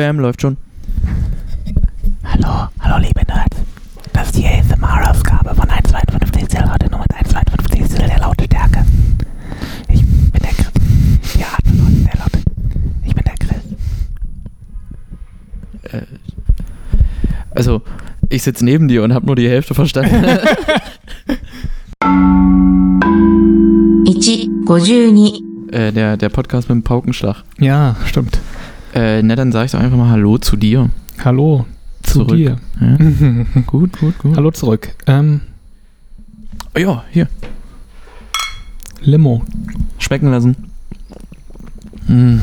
Bam, läuft schon. Hallo, hallo liebe Nerds. Das ist die ASMR-Ausgabe von 1,52 Zellrate nur mit 1,52 Zell der Lautstärke. Ich bin der Chris. Die atmen heute sehr laut. Ich bin der Chris. Äh, also, ich sitze neben dir und habe nur die Hälfte verstanden. 1、52、äh, der, der Podcast mit dem Paukenschlag. Ja, stimmt. Äh, na, dann sage ich doch einfach mal Hallo zu dir. Hallo zu Zurück. dir. Ja? gut, gut, gut. Hallo zurück. Ähm, Oh, ja, hier. Limo. Schmecken lassen. Mm.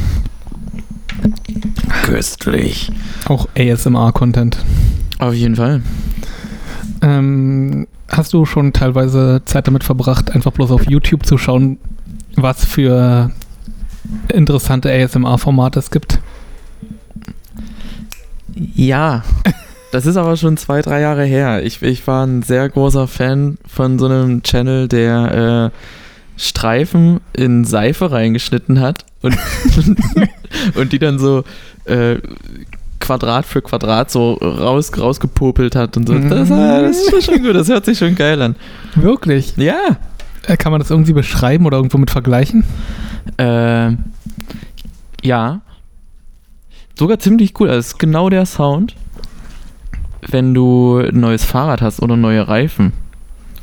Köstlich. Auch ASMR-Content. Auf jeden Fall. Ähm, hast du schon teilweise Zeit damit verbracht, einfach bloß auf YouTube zu schauen, was für interessante ASMR-Formate es gibt? Ja. Das ist aber schon zwei, drei Jahre her. Ich, ich war ein sehr großer Fan von so einem Channel, der äh, Streifen in Seife reingeschnitten hat und, und die dann so äh, Quadrat für Quadrat so raus, rausgepopelt hat und so. Das, äh, das ist schon gut, das hört sich schon geil an. Wirklich? Ja. Äh, Kann man das irgendwie beschreiben oder irgendwo mit vergleichen? Äh, ja. Sogar ziemlich cool. Also es ist genau der Sound, wenn du ein neues Fahrrad hast oder neue Reifen.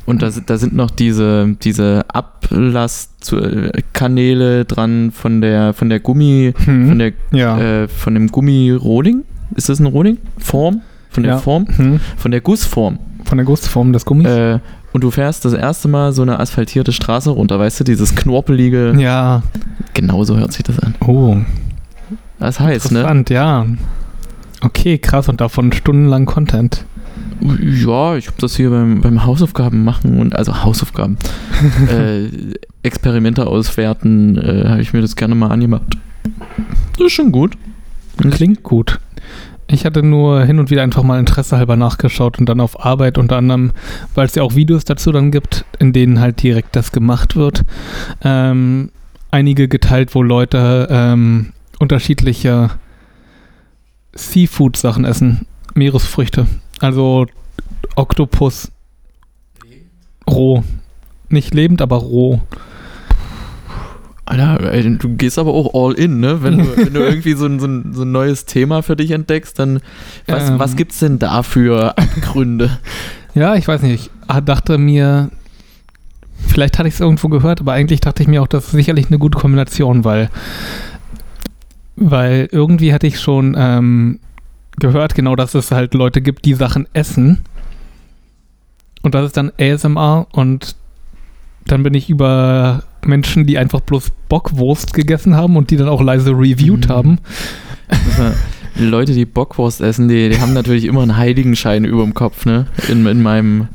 Und da, sind- da sind noch diese, diese Ablasskanäle dran von der, von der Gummi, Hm. von der, ja. äh, von dem Gummi-Rohling. Ist das ein Rohling? Form? Von der Ja. Form? Hm. Von der Gussform. Von der Gussform des Gummis? Äh, und du fährst das erste Mal so eine asphaltierte Straße runter, weißt du, dieses knorpelige. ja. Genauso hört sich das an. Oh, Das heißt, ne? interessant, ja. Okay, krass. Und davon stundenlang Content. Ja, ich habe das hier beim, beim Hausaufgaben machen und also Hausaufgaben, äh, Experimente auswerten, äh, habe ich mir das gerne mal angemacht. Das ist schon gut. Klingt gut. Ich hatte nur hin und wieder einfach mal Interesse halber nachgeschaut und dann auf Arbeit unter anderem, weil es ja auch Videos dazu dann gibt, in denen halt direkt das gemacht wird. Ähm, einige geteilt, wo Leute ähm, unterschiedliche Seafood-Sachen essen. Meeresfrüchte. Also Oktopus. Roh. Nicht lebend, aber roh. Alter, ey, du gehst aber auch all in, ne? Wenn du, wenn du irgendwie so ein, so, ein, so ein neues Thema für dich entdeckst, dann was, Ähm. was gibt's denn da für Abgründe? Ja, ich weiß nicht. Ich dachte mir, vielleicht hatte ich es irgendwo gehört, aber eigentlich dachte ich mir auch, das ist sicherlich eine gute Kombination, weil, weil irgendwie hatte ich schon ähm, gehört, genau, dass es halt Leute gibt, die Sachen essen. Und das ist dann ASMR und dann bin ich über Menschen, die einfach bloß Bockwurst gegessen haben und die dann auch leise reviewed Mhm. haben. Leute, die Bockwurst essen, die, die haben natürlich immer einen Heiligenschein über dem Kopf, ne? In, in meinem.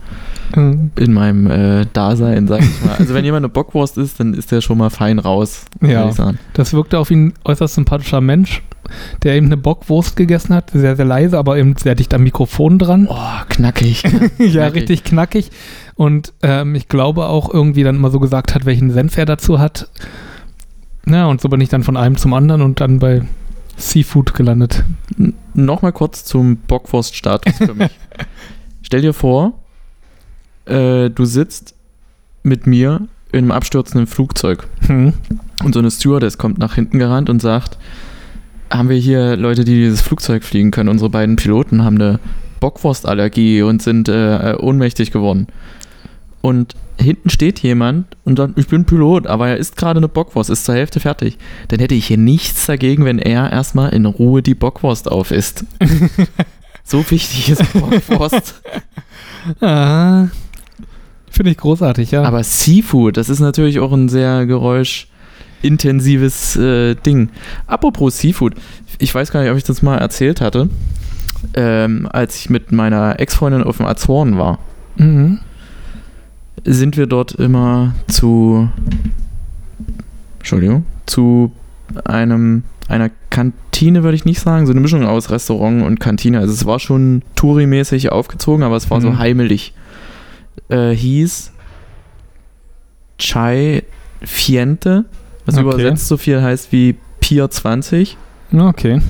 In meinem äh, Dasein, sag ich mal. Also wenn jemand eine Bockwurst isst, dann ist der schon mal fein raus, Ja. würde ich sagen. Das wirkte auf ihn äußerst sympathischer Mensch, der eben eine Bockwurst gegessen hat, sehr, sehr leise, aber eben sehr dicht am Mikrofon dran. Oh, knackig. ja, knackig. richtig knackig. Und ähm, ich glaube auch irgendwie dann immer so gesagt hat, welchen Senf er dazu hat. Ja, und so bin ich dann von einem zum anderen und dann bei Seafood gelandet. Nochmal kurz zum Bockwurst-Status für mich. Stell dir vor, äh, du sitzt mit mir in einem abstürzenden Flugzeug Hm. und so eine Stewardess kommt nach hinten gerannt und sagt, haben wir hier Leute, die dieses Flugzeug fliegen können. Unsere beiden Piloten haben eine Bockwurstallergie und sind äh, ohnmächtig geworden. Und hinten steht jemand und sagt, ich bin Pilot, aber er isst gerade eine Bockwurst, ist zur Hälfte fertig. Dann hätte ich hier nichts dagegen, wenn er erstmal in Ruhe die Bockwurst aufisst. so wichtig ist Bockwurst. Ah, Finde ich großartig, ja. Aber Seafood, das ist natürlich auch ein sehr geräuschintensives äh, Ding. Apropos Seafood, ich weiß gar nicht, ob ich das mal erzählt hatte, ähm, als ich mit meiner Ex-Freundin auf dem Azoren war, mhm. sind wir dort immer zu, Entschuldigung, zu einem, einer Kantine, würde ich nicht sagen, so eine Mischung aus Restaurant und Kantine. Also es war schon Touri-mäßig aufgezogen, aber es war so Mhm. heimelig. Äh, hieß Chai Fiente, was Okay. übersetzt so viel heißt wie Pier 20. Okay.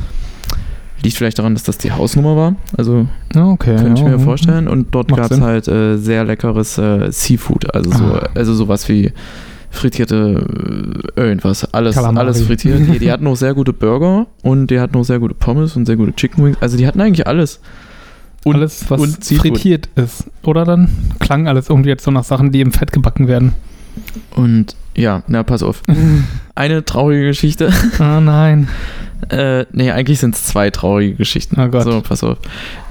Liegt vielleicht daran, dass das die Hausnummer war. Also Ja, okay. könnte ich ja. mir vorstellen. Und dort gab es halt äh, sehr leckeres äh, Seafood. Also, so, Ah. also sowas wie frittierte äh, irgendwas. Alles, Kalamari. alles frittiert. die, die hatten auch sehr gute Burger und die hatten auch sehr gute Pommes und sehr gute Chicken Wings. Also die hatten eigentlich alles. Und, alles, was und frittiert ist. Oder dann klang alles irgendwie jetzt so nach Sachen, die im Fett gebacken werden. und ja, na pass auf. Eine traurige Geschichte. Ah, nein. Äh, nee, eigentlich sind es zwei traurige Geschichten. Oh Gott. So, pass auf.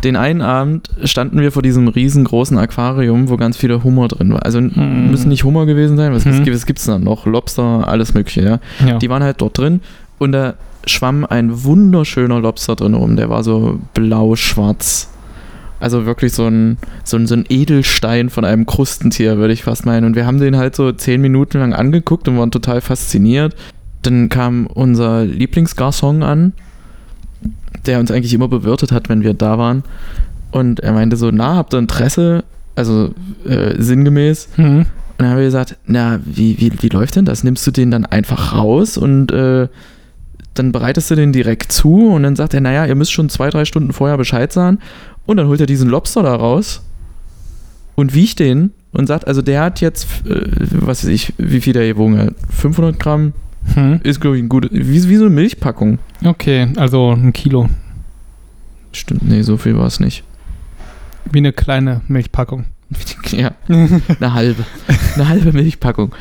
Den einen Abend standen wir vor diesem riesengroßen Aquarium, wo ganz viele Hummer drin waren. Also Mhm. müssen nicht Hummer gewesen sein. Was, Mhm. was, was gibt's da noch? Lobster, alles mögliche, ja. Ja. Die waren halt dort drin und da schwamm ein wunderschöner Lobster drin rum. Der war so blau-schwarz. Also wirklich so ein, so, ein, so ein Edelstein von einem Krustentier, würde ich fast meinen. Und wir haben den halt so zehn Minuten lang angeguckt und waren total fasziniert. Dann kam unser Lieblingsgarçon an, der uns eigentlich immer bewirtet hat, wenn wir da waren. Und er meinte so, na, habt ihr Interesse? Also äh, sinngemäß. Hm. Und dann haben wir gesagt, na, wie, wie, wie läuft denn das? Nimmst du den dann einfach raus und äh, dann bereitest du den direkt zu und dann sagt er, naja, ihr müsst schon zwei, drei Stunden vorher Bescheid sagen. Und dann holt er diesen Lobster da raus und wiegt den und sagt, also der hat jetzt, äh, was weiß ich, wie viel der gewogen hat? 500 Gramm Hm. ist, glaube ich, ein gutes, wie, wie so eine Milchpackung. Okay, also ein Kilo. Stimmt, nee, so viel war es nicht. Wie eine kleine Milchpackung. Ja, eine halbe. Eine halbe Milchpackung.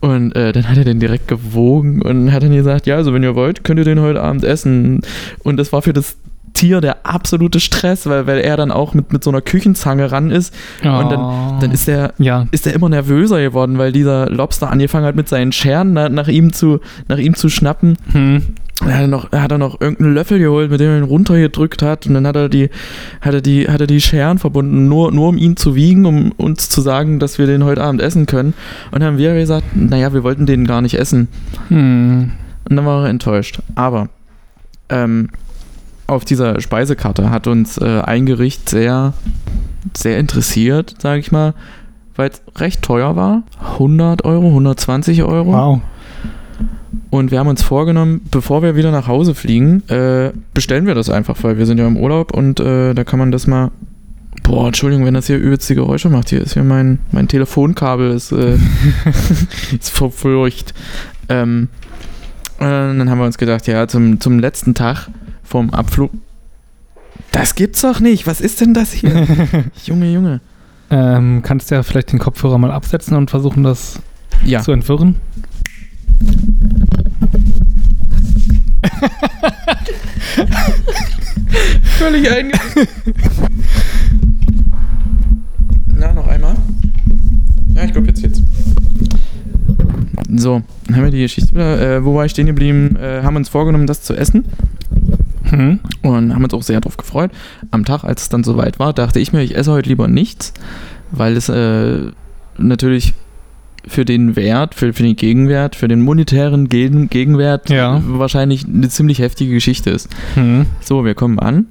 Und äh, dann hat er den direkt gewogen und hat dann gesagt, ja, also wenn ihr wollt, könnt ihr den heute Abend essen. Und das war für das Tier der absolute Stress, weil, weil er dann auch mit, mit so einer Küchenzange ran ist. Und dann, dann ist der, Ja. ist er immer nervöser geworden, weil dieser Lobster angefangen hat, mit seinen Scheren nach, nach, ihm, zu, nach ihm zu schnappen. Hm. Und er hat noch, er hat dann noch irgendeinen Löffel geholt, mit dem er ihn runtergedrückt hat. Und dann hat er die, hat er die, hat er die Scheren verbunden, nur, nur um ihn zu wiegen, um uns zu sagen, dass wir den heute Abend essen können. Und dann haben wir gesagt, naja, wir wollten den gar nicht essen. Hm. Und dann war er enttäuscht. Aber ähm, auf dieser Speisekarte hat uns äh, ein Gericht sehr, sehr interessiert, sage ich mal, weil es recht teuer war. 100 Euro, 120 Euro. Wow. Und wir haben uns vorgenommen, bevor wir wieder nach Hause fliegen, äh, bestellen wir das einfach, weil wir sind ja im Urlaub und äh, da kann man das mal. Boah, Entschuldigung, wenn das hier übelste Geräusche macht. Hier ist hier mein, mein Telefonkabel ist, äh, ist verfurcht. Ähm, äh, dann haben wir uns gedacht, ja, zum, zum letzten Tag vom Abflug. Das gibt's doch nicht. Was ist denn das hier? Junge, Junge. ähm, kannst du ja vielleicht den Kopfhörer mal absetzen und versuchen, das Ja. zu entwirren? Völlig einge. Na, noch einmal. Ja, ich glaube jetzt jetzt. So, dann haben wir die Geschichte wieder. Äh, wo war ich stehen geblieben? Äh, haben uns vorgenommen, das zu essen. Hm. Und haben uns auch sehr darauf gefreut. Am Tag, als es dann soweit war, dachte ich mir, ich esse heute lieber nichts, weil es äh, natürlich für den Wert, für, für den Gegenwert, für den monetären Gegen Gegenwert Ja. wahrscheinlich eine ziemlich heftige Geschichte ist. Hm. So, wir kommen an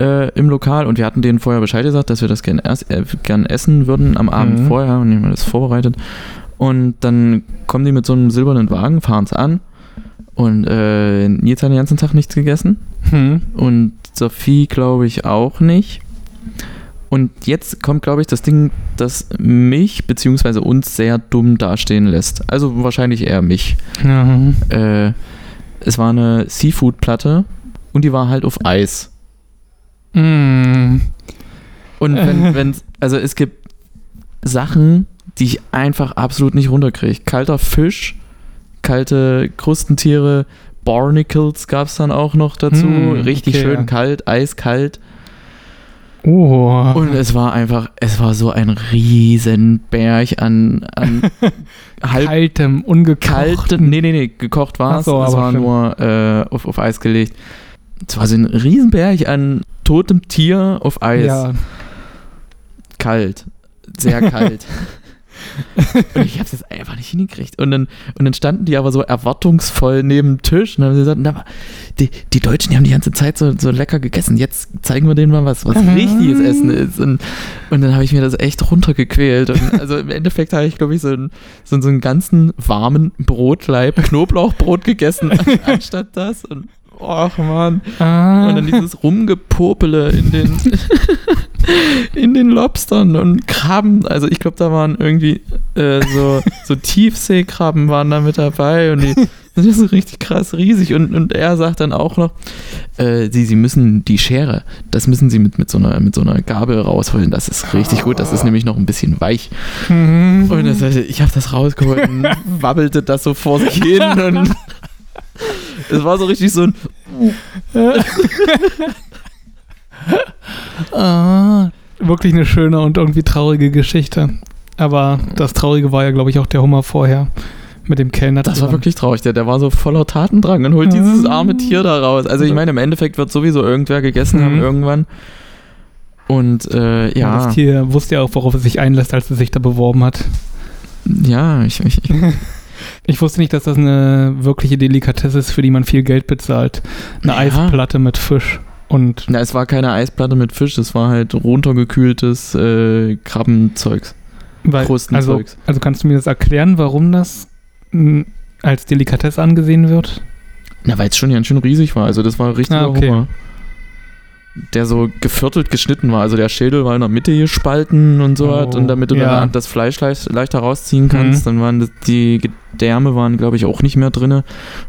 äh, im Lokal und wir hatten denen vorher Bescheid gesagt, dass wir das gern, erst, äh, gern essen würden am Abend Mhm. vorher und haben das vorbereitet. Und dann kommen die mit so einem silbernen Wagen, fahren es an und äh, Nils hat den ganzen Tag nichts gegessen Hm. und Sophie glaube ich auch nicht. Und jetzt kommt, glaube ich, das Ding, das mich bzw. uns sehr dumm dastehen lässt. Also wahrscheinlich eher mich. Ja. Äh, es war eine Seafood-Platte und die war halt auf Eis. Hm. Und wenn, wenn, also es gibt Sachen, die ich einfach absolut nicht runterkriege. Kalter Fisch, kalte Krustentiere, Barnacles gab es dann auch noch dazu. Hm, Richtig okay, schön ja. kalt, eiskalt. Oh. Und es war einfach, es war so ein Riesenberg an, an halb kaltem, ungekochten. kalten, nee, nee, nee, gekocht war es. so, es war nur äh, auf, auf Eis gelegt. Es war so ein Riesenberg an totem Tier auf Eis. Ja. Kalt. Sehr kalt. und ich habe es jetzt einfach nicht hingekriegt. Und dann, und dann standen die aber so erwartungsvoll neben dem Tisch und haben gesagt, na, die, die Deutschen, die haben die ganze Zeit so, so lecker gegessen. Jetzt zeigen wir denen mal, was, was Mhm. richtiges Essen ist. Und, und dann habe ich mir das echt runtergequält. Und also im Endeffekt habe ich, glaube ich, so einen, so, so einen ganzen warmen Brotleib Knoblauchbrot gegessen, anstatt das. Und Och man. Ah. Und dann dieses Rumgepopele in den, in den Lobstern und Krabben. Also ich glaube, da waren irgendwie äh, so, so Tiefseekrabben waren da mit dabei und die sind so richtig krass riesig. Und, und er sagt dann auch noch, äh, sie, sie müssen die Schere, das müssen sie mit, mit, so einer, mit so einer Gabel rausholen. Das ist richtig gut, das ist nämlich noch ein bisschen weich. Mhm. Und das, ich habe das rausgeholt und wabbelte das so vor sich hin und es war so richtig so ein ah, wirklich eine schöne und irgendwie traurige Geschichte. Aber das Traurige war ja, glaube ich, auch der Hummer vorher mit dem Kellner. Das war wirklich traurig. Der, der war so voller Tatendrang und holt dieses arme Tier da raus. Also ich meine, im Endeffekt wird sowieso irgendwer gegessen haben Mhm. irgendwann. Und äh, Und ja, Das Tier wusste ja auch, worauf es sich einlässt, als es sich da beworben hat. ja, ich, ich, Ich wusste nicht, dass das eine wirkliche Delikatesse ist, für die man viel Geld bezahlt. Eine Ja. Eisplatte mit Fisch. Und na, es war keine Eisplatte mit Fisch, es war halt runtergekühltes äh, Krabbenzeugs, weil, also, Krustenzeugs. also kannst du mir das erklären, warum das mh, als Delikatesse angesehen wird? Na, weil es schon ganz schön riesig war. Also das war richtig Ah, okay. Hummer. Der so geviertelt geschnitten war. Also der Schädel war in der Mitte gespalten und so Oh. Und damit du ja. dann das Fleisch leicht, leichter rausziehen kannst, Mhm. dann waren das, die Gedärme waren, glaube ich, auch nicht mehr drin.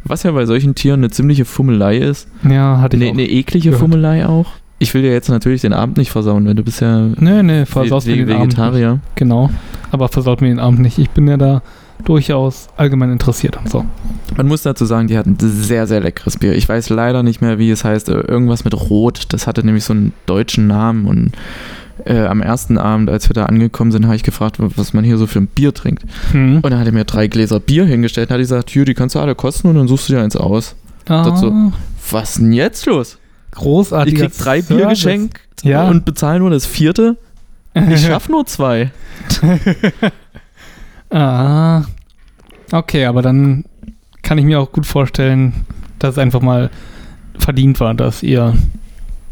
Was ja bei solchen Tieren eine ziemliche Fummelei ist. Ja, hatte ich Eine auch. ne eklige gehört. Fummelei auch. Ich will dir jetzt natürlich den Abend nicht versauen, weil du bist ja Nee, nee, versaut mir Ve- den Abend nicht. Vegetarier. Genau. Aber versaut mir den Abend nicht. Ich bin ja da durchaus allgemein interessiert und so. Man muss dazu sagen, die hatten sehr, sehr leckeres Bier. Ich weiß leider nicht mehr, wie es heißt. Äh, Irgendwas mit Rot. Das hatte nämlich so einen deutschen Namen. Und äh, am ersten Abend, als wir da angekommen sind, habe ich gefragt, was man hier so für ein Bier trinkt. Hm. Und dann hat er mir drei Gläser Bier hingestellt und hat gesagt, hier, die kannst du alle kosten und dann suchst du dir eins aus. Ah, dazu. Was ist denn jetzt los? Ich großartiger krieg drei Bier Service. geschenkt Ja. und bezahle nur das vierte. Ich schaff nur zwei. ah. Okay, aber dann kann ich mir auch gut vorstellen, dass es einfach mal verdient war, dass ihr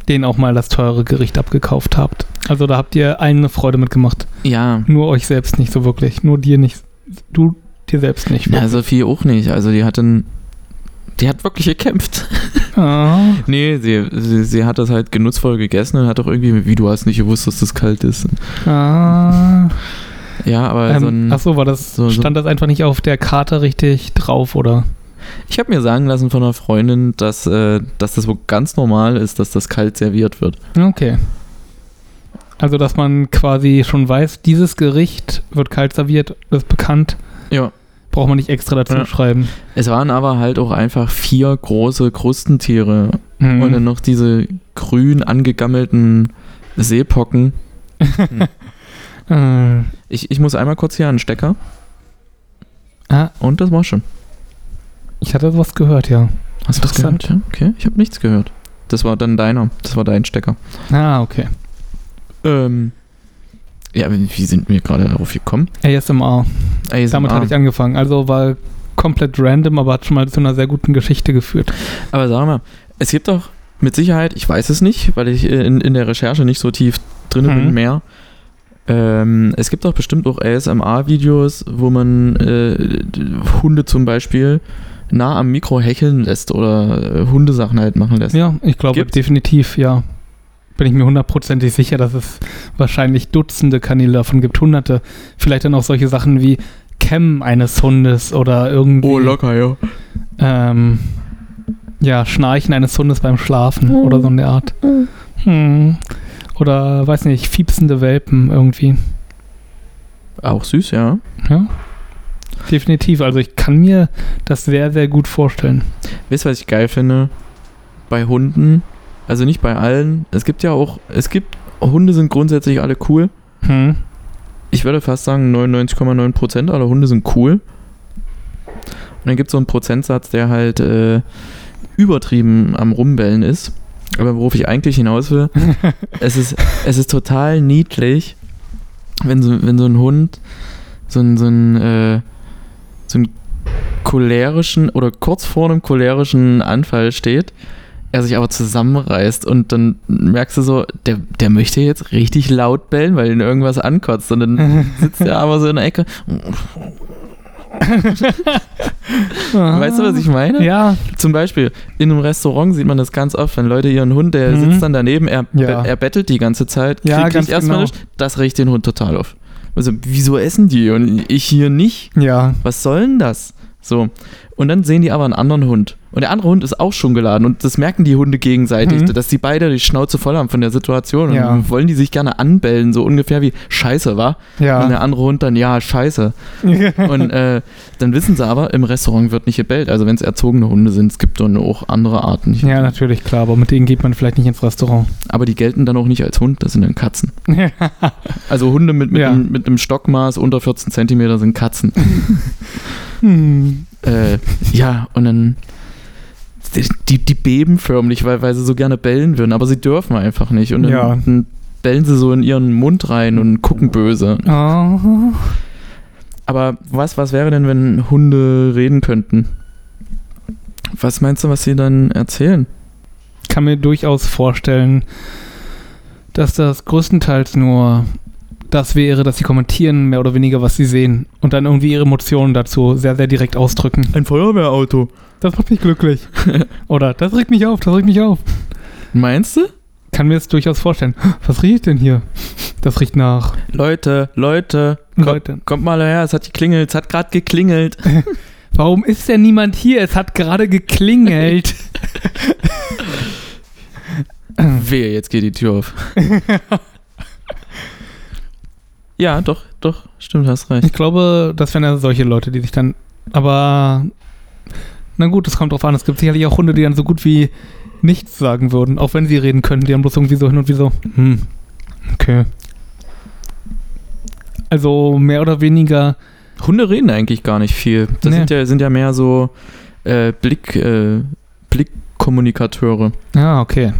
denen auch mal das teure Gericht abgekauft habt. Also da habt ihr allen eine Freude mitgemacht. Ja, Nur euch selbst nicht so wirklich. Nur dir nicht. Du dir selbst nicht. Na, Sophie auch nicht. Also die hat dann, die hat wirklich gekämpft. Ah. Nee, sie, sie, sie hat das halt genussvoll gegessen und hat auch irgendwie, wie du hast nicht gewusst, dass das kalt ist. Ah. Ja, aber so Ähm, ein, ach so, war das, so- so- stand das einfach nicht auf der Karte richtig drauf, oder? ich habe mir sagen lassen von einer Freundin, dass, äh, dass das wohl ganz normal ist, dass das kalt serviert wird. Okay. Also, dass man quasi schon weiß, dieses Gericht wird kalt serviert, ist bekannt, Ja. braucht man nicht extra dazu Ja. schreiben. Es waren aber halt auch einfach vier große Krustentiere Mhm. und dann noch diese grün angegammelten Seepocken. Äh, Ich, ich muss einmal kurz hier an den Stecker ah, und das war schon. ich hatte was gehört, ja. Hast du was gehört? Ja? Okay, ich habe nichts gehört. Das war dann deiner. Das war dein Stecker. Ah, okay. Ähm, ja, wie wie sind wir gerade darauf gekommen? ASMR. ASMR. Damit hatte ich angefangen. Also war komplett random, aber hat schon mal zu einer sehr guten Geschichte geführt. Aber sag mal, es gibt doch mit Sicherheit, ich weiß es nicht, weil ich in, in der Recherche nicht so tief drin Mhm. bin mehr. Ähm, es gibt doch bestimmt auch ASMR-Videos, wo man äh, Hunde zum Beispiel nah am Mikro hecheln lässt oder äh, Hundesachen halt machen lässt. Ja, ich glaube Gibt's? definitiv, ja. Bin ich mir hundertprozentig sicher, dass es wahrscheinlich Dutzende Kanäle davon gibt, hunderte. Vielleicht dann auch solche Sachen wie Cam eines Hundes oder irgendwie. Oh, locker, ja. ähm, ja, Schnarchen eines Hundes beim Schlafen oder so in der Art. Hm. Oder, weiß nicht, fiepsende Welpen irgendwie. Auch süß, ja. Ja. Definitiv. Also ich kann mir das sehr, sehr gut vorstellen. Wisst ihr, was ich geil finde? Bei Hunden, also nicht bei allen, es gibt ja auch, es gibt, Hunde sind grundsätzlich alle cool. Hm. Ich würde fast sagen, 99,9% aller Hunde sind cool. Und dann gibt es so einen Prozentsatz, der halt äh, übertrieben am Rumbellen ist. Aber worauf ich eigentlich hinaus will, es ist, es ist total niedlich, wenn so, wenn so ein Hund so ein, so ein, äh, so einen cholerischen oder kurz vor einem cholerischen Anfall steht, er sich aber zusammenreißt und dann merkst du so, der, der möchte jetzt richtig laut bellen, weil ihn irgendwas ankotzt. Und dann sitzt er aber so in der Ecke Weißt du, was ich meine? Ja, Zum Beispiel in einem Restaurant sieht man das ganz oft, wenn Leute ihren Hund, der Mhm. sitzt dann daneben, er, Ja. er bettelt die ganze Zeit, Ja, kriegt ganz nicht erstmal genau. nicht, das regt den Hund total auf. Also, wieso essen die und ich hier nicht? ja. Was soll denn das? So. Und dann sehen die aber einen anderen Hund. Und der andere Hund ist auch schon geladen. Und das merken die Hunde gegenseitig, Mhm. dass die beide die Schnauze voll haben von der Situation. Und Ja. dann wollen die sich gerne anbellen, so ungefähr wie Scheiße, war. Und Ja. der andere Hund dann, ja, Scheiße. Und äh, dann wissen sie aber, im Restaurant wird nicht gebellt. Also wenn es erzogene Hunde sind, es gibt dann auch andere Arten. ja, natürlich, klar, aber mit denen geht man vielleicht nicht ins Restaurant. Aber die gelten dann auch nicht als Hund, das sind dann Katzen. Also Hunde mit, mit, Ja. einem, mit einem Stockmaß unter 14 Zentimeter sind Katzen. hm. äh, ja, und dann die, die beben förmlich, weil, weil sie so gerne bellen würden, aber sie dürfen einfach nicht. Und dann, Ja. dann bellen sie so in ihren Mund rein und gucken böse. Oh. Aber was, was wäre denn, wenn Hunde reden könnten? Was meinst du, was sie dann erzählen? kann mir durchaus vorstellen, dass das größtenteils nur das wäre, dass sie kommentieren, mehr oder weniger, was sie sehen und dann irgendwie ihre Emotionen dazu sehr, sehr direkt ausdrücken. Ein Feuerwehrauto. Das macht mich glücklich. oder das regt mich auf, das regt mich auf. Meinst du? Kann mir das durchaus vorstellen. Was riecht denn hier? Das riecht nach Leute, Leute, komm, Leute. kommt mal her, es hat geklingelt, es hat gerade geklingelt. Warum ist denn niemand hier? Es hat gerade geklingelt. Wehe, jetzt geht die Tür auf. ja, doch, doch, stimmt, hast recht. Ich glaube, das wären ja solche Leute, die sich dann. Aber. Na gut, es kommt drauf an. Es gibt sicherlich auch Hunde, die dann so gut wie nichts sagen würden, auch wenn sie reden können. Die haben bloß irgendwie so hin und wie so. Hm. Okay. Also mehr oder weniger. Hunde reden eigentlich gar nicht viel. Das Nee. sind, ja, sind ja mehr so äh, Blick, äh, Blickkommunikateure. Ja, okay.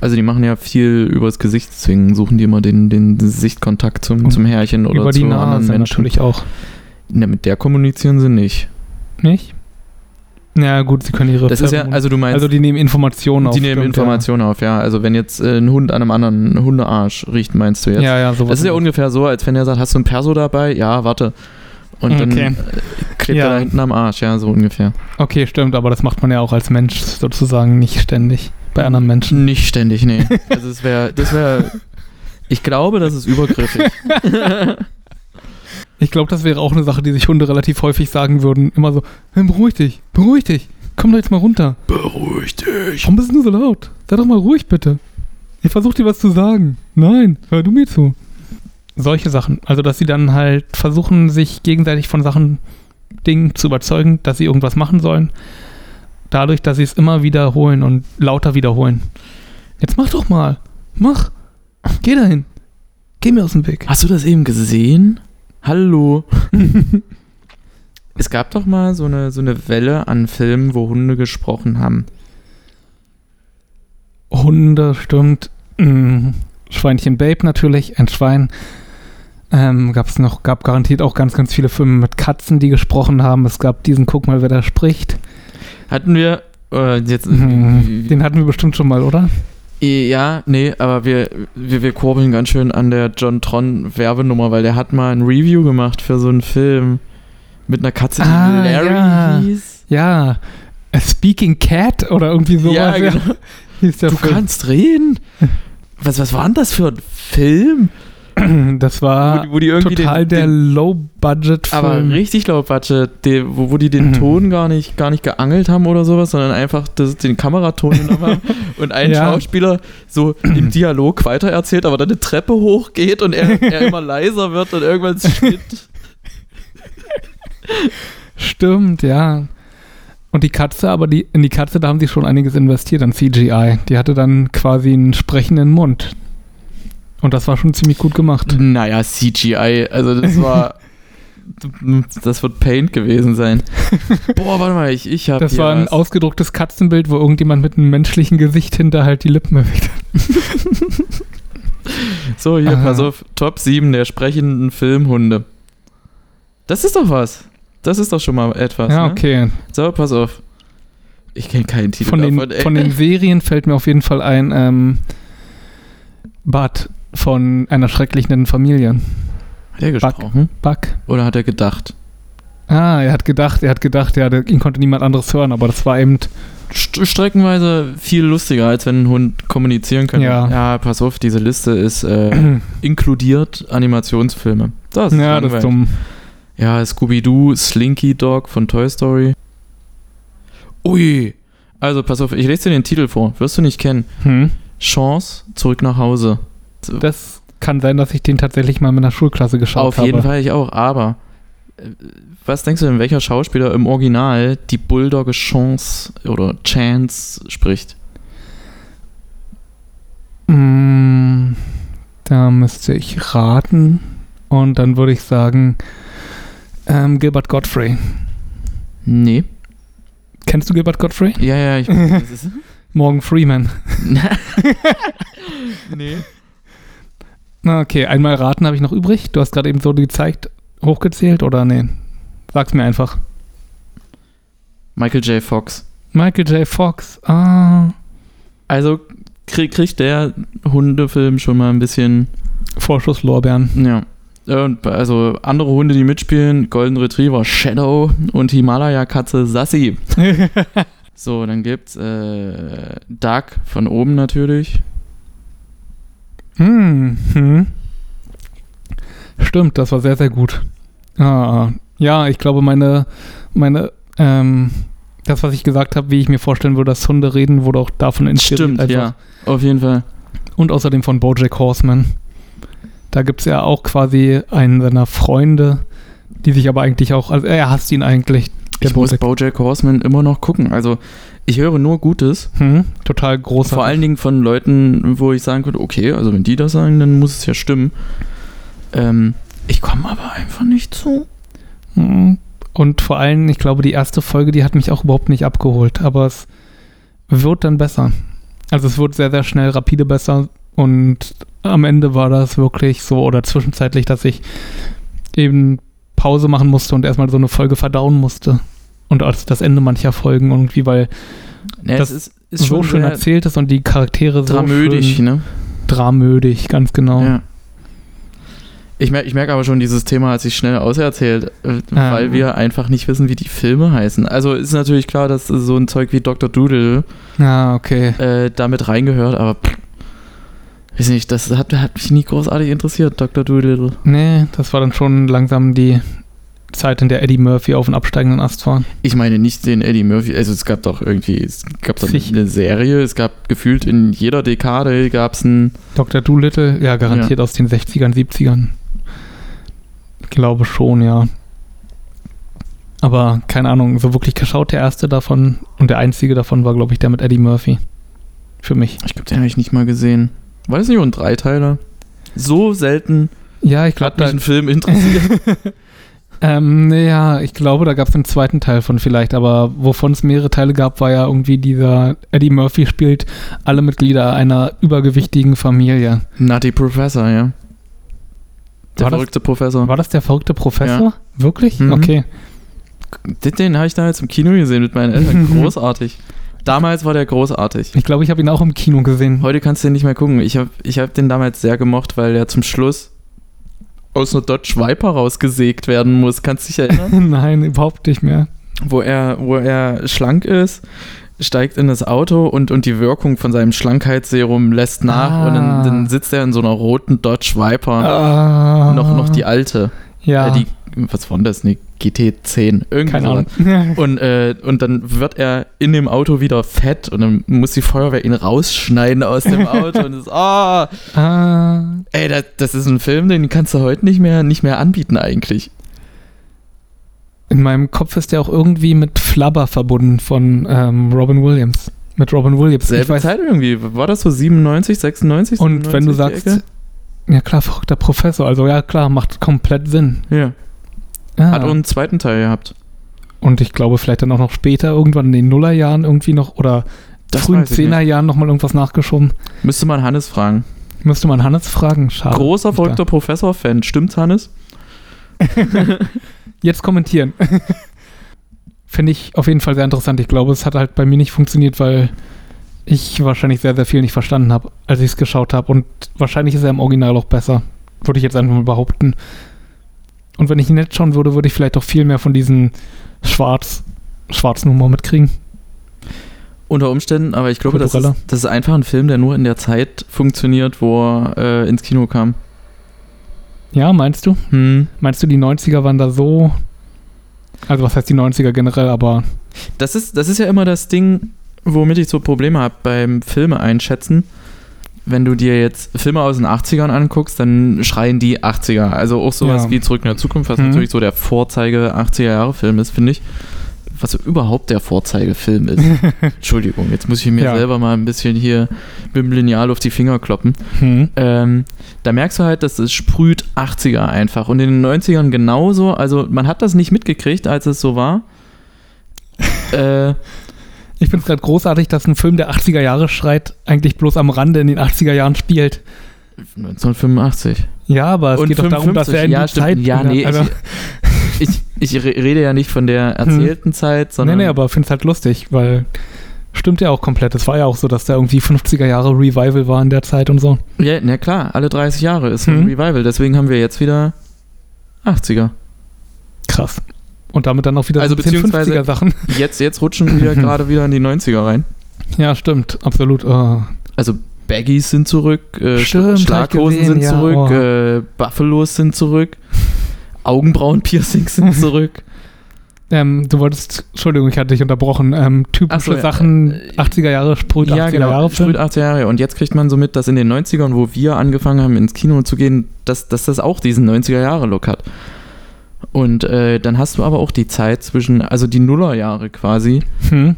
Also die machen ja viel übers Gesicht, deswegen suchen die immer den, den Sichtkontakt zum, zum Herrchen oder Über zu die anderen Nase Menschen. natürlich auch. Na, mit der kommunizieren sie nicht. Nicht? Ja, gut, sie können ihre. Das ist ja, also du meinst, also die nehmen Informationen auf. die nehmen Informationen auf, ja. Also wenn jetzt äh, ein Hund an einem anderen Hundearsch riecht, meinst du jetzt? Ja, ja, ja sowas. Das ist ja ungefähr so, als wenn er sagt, hast du ein Perso dabei? Ja, warte. Und dann Okay. äh, klebt Ja. er da hinten am Arsch, ja, so ungefähr. Okay, stimmt, aber das macht man ja auch als Mensch sozusagen nicht ständig bei anderen Menschen. Nicht ständig, nee. Also es wäre, das wäre, ich glaube, das ist übergriffig. Ich glaube, das wäre auch eine Sache, die sich Hunde relativ häufig sagen würden. Immer so, hey, beruhig dich, beruhig dich, komm doch jetzt mal runter. Beruhig dich. Warum bist du so laut? Sei doch mal ruhig, bitte. Ich versuche dir was zu sagen. Nein, hör du mir zu. Solche Sachen. Also, dass sie dann halt versuchen, sich gegenseitig von Sachen, Dingen zu überzeugen, dass sie irgendwas machen sollen. Dadurch, dass sie es immer wiederholen und lauter wiederholen. Jetzt mach doch mal. Mach. Geh dahin. Geh mir aus dem Weg. Hast du das eben gesehen? Hallo. es gab doch mal so eine, so eine Welle an Filmen, wo Hunde gesprochen haben. Hunde, stimmt. Mm, Schweinchen Babe natürlich, ein Schwein. Ähm, gab's noch, gab garantiert auch ganz, ganz viele Filme mit Katzen, die gesprochen haben. Es gab diesen Guck mal, wer da spricht. Hatten wir, äh, jetzt, Mhm. Den hatten wir bestimmt schon mal, oder? Ja, nee, aber wir, wir, wir kurbeln ganz schön an der John Tron Werbenummer, weil der hat mal ein Review gemacht für so einen Film mit einer Katze, die Ah, Larry ja. hieß. Ja. A Speaking Cat oder irgendwie sowas. ja, genau. Du Film. kannst reden. Was, was war denn das für ein Film? Das Wo war die, wo die total den, der Low-Budget-Film. aber richtig low budget, die, wo, wo die den Mhm. Ton gar nicht, gar nicht geangelt haben oder sowas, sondern einfach das, den Kameraton genommen haben und ein Ja. Schauspieler so im Dialog weitererzählt, aber dann eine Treppe hochgeht und er, er immer leiser wird und irgendwann Schnitt. Stimmt, ja. Und die Katze, aber die, in die Katze, da haben sie schon einiges investiert an CGI. Die hatte dann quasi einen sprechenden Mund. Und das war schon ziemlich gut gemacht. Naja, CGI, also das war. Das wird Paint gewesen sein. Boah, warte mal, ich, ich habe. Das war ein ausgedrucktes Katzenbild, wo irgendjemand mit einem menschlichen Gesicht hinter halt die Lippen bewegt hat. So, hier, Aha. pass auf. Top 7 der sprechenden Filmhunde. Das ist doch was. Das ist doch schon mal etwas. Ja, ne? okay. So, pass auf. Ich kenne keinen Titel Von den, davon. ey. von den Serien fällt mir auf jeden Fall ein ähm, Bud von einer schrecklich netten Familie. Hat er gesprochen? Buck. Oder hat er gedacht? Ah, er hat gedacht, er hat gedacht, ja, ihn konnte niemand anderes hören, aber das war eben. St streckenweise viel lustiger, als wenn ein Hund kommunizieren könnte. Ja. ja pass auf, diese Liste ist äh, inkludiert Animationsfilme. Das ist ja, das ist dumm. Ja, Scooby-Doo, Slinky Dog von Toy Story. Ui. Also, pass auf, ich lese dir den Titel vor. Wirst du nicht kennen. Hm. Chance, zurück nach Hause. Das kann sein, dass ich den tatsächlich mal mit einer Schulklasse geschaut Auf habe. jeden Fall, ich auch. Aber, äh, was denkst du denn, welcher Schauspieler im Original die Bulldogge Chance oder Chance spricht? Mm, Da müsste ich raten. Und dann würde ich sagen, ähm, Gilbert Godfrey. Nee. Kennst du Gilbert Godfrey? Ja, ja, ich weiß, was ist. Morgan Freeman. nee. Okay, einmal raten habe ich noch übrig. Du hast gerade eben so gezeigt, hochgezählt oder nee? Sag's mir einfach. Michael J. Fox. Michael J. Fox. Ah. Also krieg, kriegt der Hundefilm schon mal ein bisschen, Vorschusslorbeeren. ja. Und also andere Hunde, die mitspielen, Golden Retriever Shadow und Himalaya-Katze Sassi. So, dann gibt's äh, Doug von oben natürlich. Hm, hm. Stimmt, das war sehr, sehr gut. Ah, ja, ich glaube, meine, meine, ähm, das, was ich gesagt habe, wie ich mir vorstellen würde, dass Hunde reden, wurde auch davon inspiriert. Stimmt, einfach. ja. Auf jeden Fall. Und außerdem von Bojack Horseman. Da gibt es ja auch quasi einen seiner Freunde, die sich aber eigentlich auch, also er hasst ihn eigentlich. Ich muss Bojack. Bojack Horseman immer noch gucken. Also ich höre nur Gutes. Hm, total großer. Vor allen Dingen von Leuten, wo ich sagen könnte, okay, also wenn die das sagen, dann muss es ja stimmen. Ähm, ich komme aber einfach nicht zu. Hm, Und vor allem, ich glaube, die erste Folge, die hat mich auch überhaupt nicht abgeholt. Aber es wird dann besser. Also es wird sehr, sehr schnell, rapide besser. Und am Ende war das wirklich so, oder zwischenzeitlich, dass ich eben Pause machen musste und erstmal so eine Folge verdauen musste. Und als das Ende mancher Folgen irgendwie, weil Ja, Das es ist, ist so schon schön erzählt ist und die Charaktere so dramödig, schön ne? dramödig, ganz genau. Ja. Ich merke ich merk aber schon, dieses Thema hat sich schnell auserzählt, äh, weil wir einfach nicht wissen, wie die Filme heißen. Also ist natürlich klar, dass so ein Zeug wie Dr. Doodle Ah, okay. äh, damit reingehört, aber pff, weiß nicht, das hat, hat mich nie großartig interessiert, Dr. Doodle. Nee, das war dann schon langsam die Zeit, in der Eddie Murphy auf den absteigenden Ast war. Ich meine nicht den Eddie Murphy, also es gab doch irgendwie, es gab doch Zig. eine Serie, es gab gefühlt in jeder Dekade gab es ein, Dr. Doolittle, ja, garantiert aus den 60ern, 70ern. Ich glaube schon, ja. Aber keine Ahnung, so wirklich geschaut der erste davon und der einzige davon war, glaube ich, der mit Eddie Murphy. Für mich. ich glaube, den habe ich nicht mal gesehen. War das nicht ein Dreiteiler? So selten Ja, ich glaube, da, ein Film interessiert. ähm, ja, ich glaube, da gab es einen zweiten Teil von vielleicht, aber wovon es mehrere Teile gab, war ja irgendwie dieser Eddie Murphy spielt alle Mitglieder einer übergewichtigen Familie. Nutty Professor, ja. Der War das- verrückte Professor. War das der verrückte Professor? Wirklich? Mhm. Okay. Den, den habe ich damals im Kino gesehen mit meinen Eltern. Großartig. Damals war der großartig. Ich glaube, ich habe ihn auch im Kino gesehen. Heute kannst du den nicht mehr gucken. Ich habe ich hab den damals sehr gemocht, weil der zum Schluss aus einer Dodge Viper rausgesägt werden muss. Kannst du dich erinnern? Nein, überhaupt nicht mehr. wo, er, wo er schlank ist, steigt in das Auto und, und die Wirkung von seinem Schlankheitsserum lässt nach Ah. und dann, dann sitzt er in so einer roten Dodge Viper. Ah. Noch, noch die alte. Ja. Äh, die, was war denn das? Ne, GT10. Irgendwie Keine. Ahnung. Und, äh, und dann wird er in dem Auto wieder fett und dann muss die Feuerwehr ihn rausschneiden aus dem Auto und ist, ah, ah. ey, das, das ist ein Film, den kannst du heute nicht mehr, nicht mehr anbieten eigentlich. In meinem Kopf ist der auch irgendwie mit Flubber verbunden von ähm, Robin Williams. Mit Robin Williams. Selbe ich weiß, Zeit irgendwie. War das so 97, 96? und wenn du 97 sagst, ja klar, verrückter Professor, also ja klar, macht komplett Sinn. Ja. Ah. Hat auch einen zweiten Teil gehabt. und ich glaube vielleicht dann auch noch später, irgendwann in den Nullerjahren irgendwie noch oder Das frühen Zehnerjahren nochmal irgendwas nachgeschoben. Müsste man Hannes fragen. Müsste man Hannes fragen. Schade. Großer verrückter Professor-Fan. Stimmt's, Hannes? Jetzt kommentieren. Finde ich auf jeden Fall sehr interessant. Ich glaube, es hat halt bei mir nicht funktioniert, weil ich wahrscheinlich sehr, sehr viel nicht verstanden habe, als ich es geschaut habe. Und wahrscheinlich ist er im Original auch besser. Würde ich jetzt einfach mal behaupten. Und wenn ich ihn jetzt schauen würde, würde ich vielleicht auch viel mehr von diesen Schwarz, schwarzen Humor mitkriegen. Unter Umständen, aber ich glaube, das ist, das ist einfach ein Film, der nur in der Zeit funktioniert, wo er äh, ins Kino kam. Ja, meinst du? Hm. Meinst du, die 90er waren da so. Also, was heißt die 90er generell, aber. Das ist, das ist ja immer das Ding, womit ich so Probleme habe beim Filme einschätzen. Wenn du dir jetzt Filme aus den 80ern anguckst, dann schreien die 80er. Also auch sowas Ja. wie Zurück in der Zukunft, was Mhm. natürlich so der Vorzeige 80er-Jahre-Film ist, finde ich. Was überhaupt der Vorzeigefilm ist. Entschuldigung, jetzt muss ich mir Ja. selber mal ein bisschen hier mit dem Lineal auf die Finger kloppen. Hm. Ähm, da merkst du halt, dass es sprüht 80er einfach. Und in den 90ern genauso. Also man hat das nicht mitgekriegt, als es so war. äh, Ich finde es gerade großartig, dass ein Film, der 80er Jahre schreit, eigentlich bloß am Rande in den 80er Jahren spielt. 1985. Ja, aber es Und geht doch darum, dass 55, er in ja, die stimmt. Zeit. Ja, nee, also, Ich, ich re- rede ja nicht von der erzählten Zeit, nee, sondern. nee, aber finde es halt lustig, weil stimmt ja auch komplett. Es war ja auch so, dass da irgendwie 50er Jahre Revival war in der Zeit und so. Ja, na klar, alle 30 Jahre ist ein Mhm. Revival. Deswegen haben wir jetzt wieder 80er. Krass. Und damit dann auch wieder Also so ein bisschen beziehungsweise- 50er Sachen. Jetzt, jetzt rutschen wir gerade wieder in die 90er rein. Ja, stimmt, absolut. Oh. Also Baggies sind zurück, äh, Stimmt, Schlaghosen gesehen, sind ja, zurück, oh. äh, Buffalos sind zurück, Augenbrauenpiercings sind zurück. Ähm, du wolltest, Entschuldigung, ich hatte dich unterbrochen, ähm, typische so, Sachen, äh, 80er Jahre, Sprüht 80er ja, genau, Jahre sprüht 80er Jahre. Und jetzt kriegt man so mit, dass in den 90ern, wo wir angefangen haben, ins Kino zu gehen, dass, dass das auch diesen 90er-Jahre-Look hat. Und äh, dann hast du aber auch die Zeit zwischen, also die Nullerjahre quasi. Hm.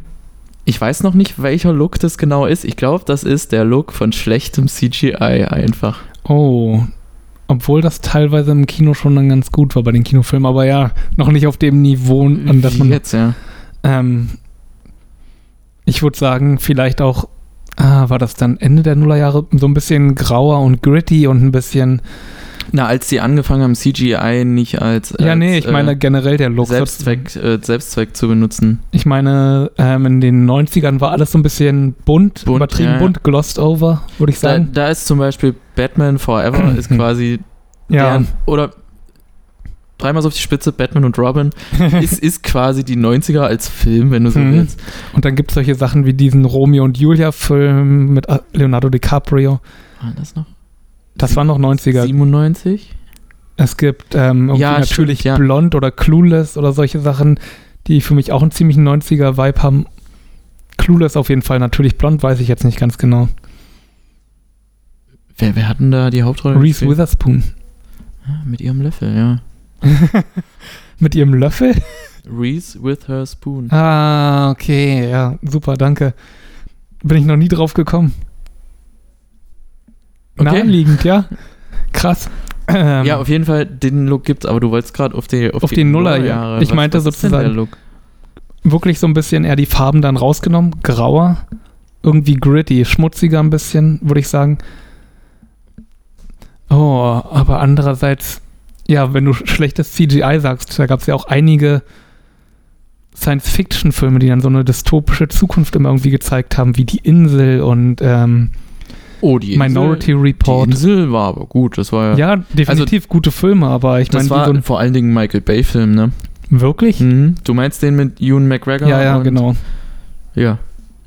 Ich weiß noch nicht, welcher Look das genau ist. Ich glaube, das ist der Look von schlechtem CGI einfach. Oh, obwohl das teilweise im Kino schon dann ganz gut war bei den Kinofilmen, aber ja, noch nicht auf dem Niveau, an das man jetzt, ja. Ähm, ich würde sagen, vielleicht auch, ah, war das dann Ende der Nullerjahre so ein bisschen grauer und gritty und ein bisschen. Na, als die angefangen haben, CGI nicht als, ja, als nee, ich meine generell der Look. Selbstzweck, äh, Selbstzweck zu benutzen. Ich meine, ähm, in den 90ern war alles so ein bisschen bunt, Bunt, übertrieben ja, ja. bunt, glossed over, würde ich Da, sagen. da ist zum Beispiel Batman Forever ist quasi ja, deren, oder dreimal so auf die Spitze, Batman und Robin, ist, ist quasi die 90er als Film, wenn du so Mhm. willst. und dann gibt es solche Sachen wie diesen Romeo und Julia-Film mit äh, Leonardo DiCaprio. War das noch? Das war noch 90er. 97? Es gibt ähm, Ja, natürlich stimmt, ja. Blond oder Clueless oder solche Sachen, die für mich auch einen ziemlichen 90er-Vibe haben. Clueless auf jeden Fall, natürlich Blond, weiß ich jetzt nicht ganz genau. Wer, wer hat denn da die Hauptrolle? Reese gespielt? Witherspoon. Ah, Mit ihrem Löffel, ja. Mit ihrem Löffel? Reese with her spoon. Ah, okay, ja, super, danke. Bin ich noch nie drauf gekommen. Okay. Naheliegend, ja. Krass. Ähm, ja, auf jeden Fall, den Look gibt's, aber du wolltest gerade auf die auf, Auf die Nullerjahre. Ich meinte ist denn sozusagen- wirklich so ein bisschen eher die Farben dann rausgenommen. Grauer, irgendwie gritty, schmutziger ein bisschen, würde ich sagen. Oh, aber andererseits, ja, wenn du schlechtes CGI sagst, da gab es ja auch einige Science-Fiction-Filme, die dann so eine dystopische Zukunft immer irgendwie gezeigt haben, wie Die Insel und ähm, Oh, die Minority Insel, Report. Die Insel war aber gut, das war ja. Ja, definitiv gute Filme, aber ich das meine, war wie so vor allen Dingen Michael Bay-Film, ne? wirklich? Mhm. Du meinst den mit Ewan McGregor? Ja, ja, genau. Ja.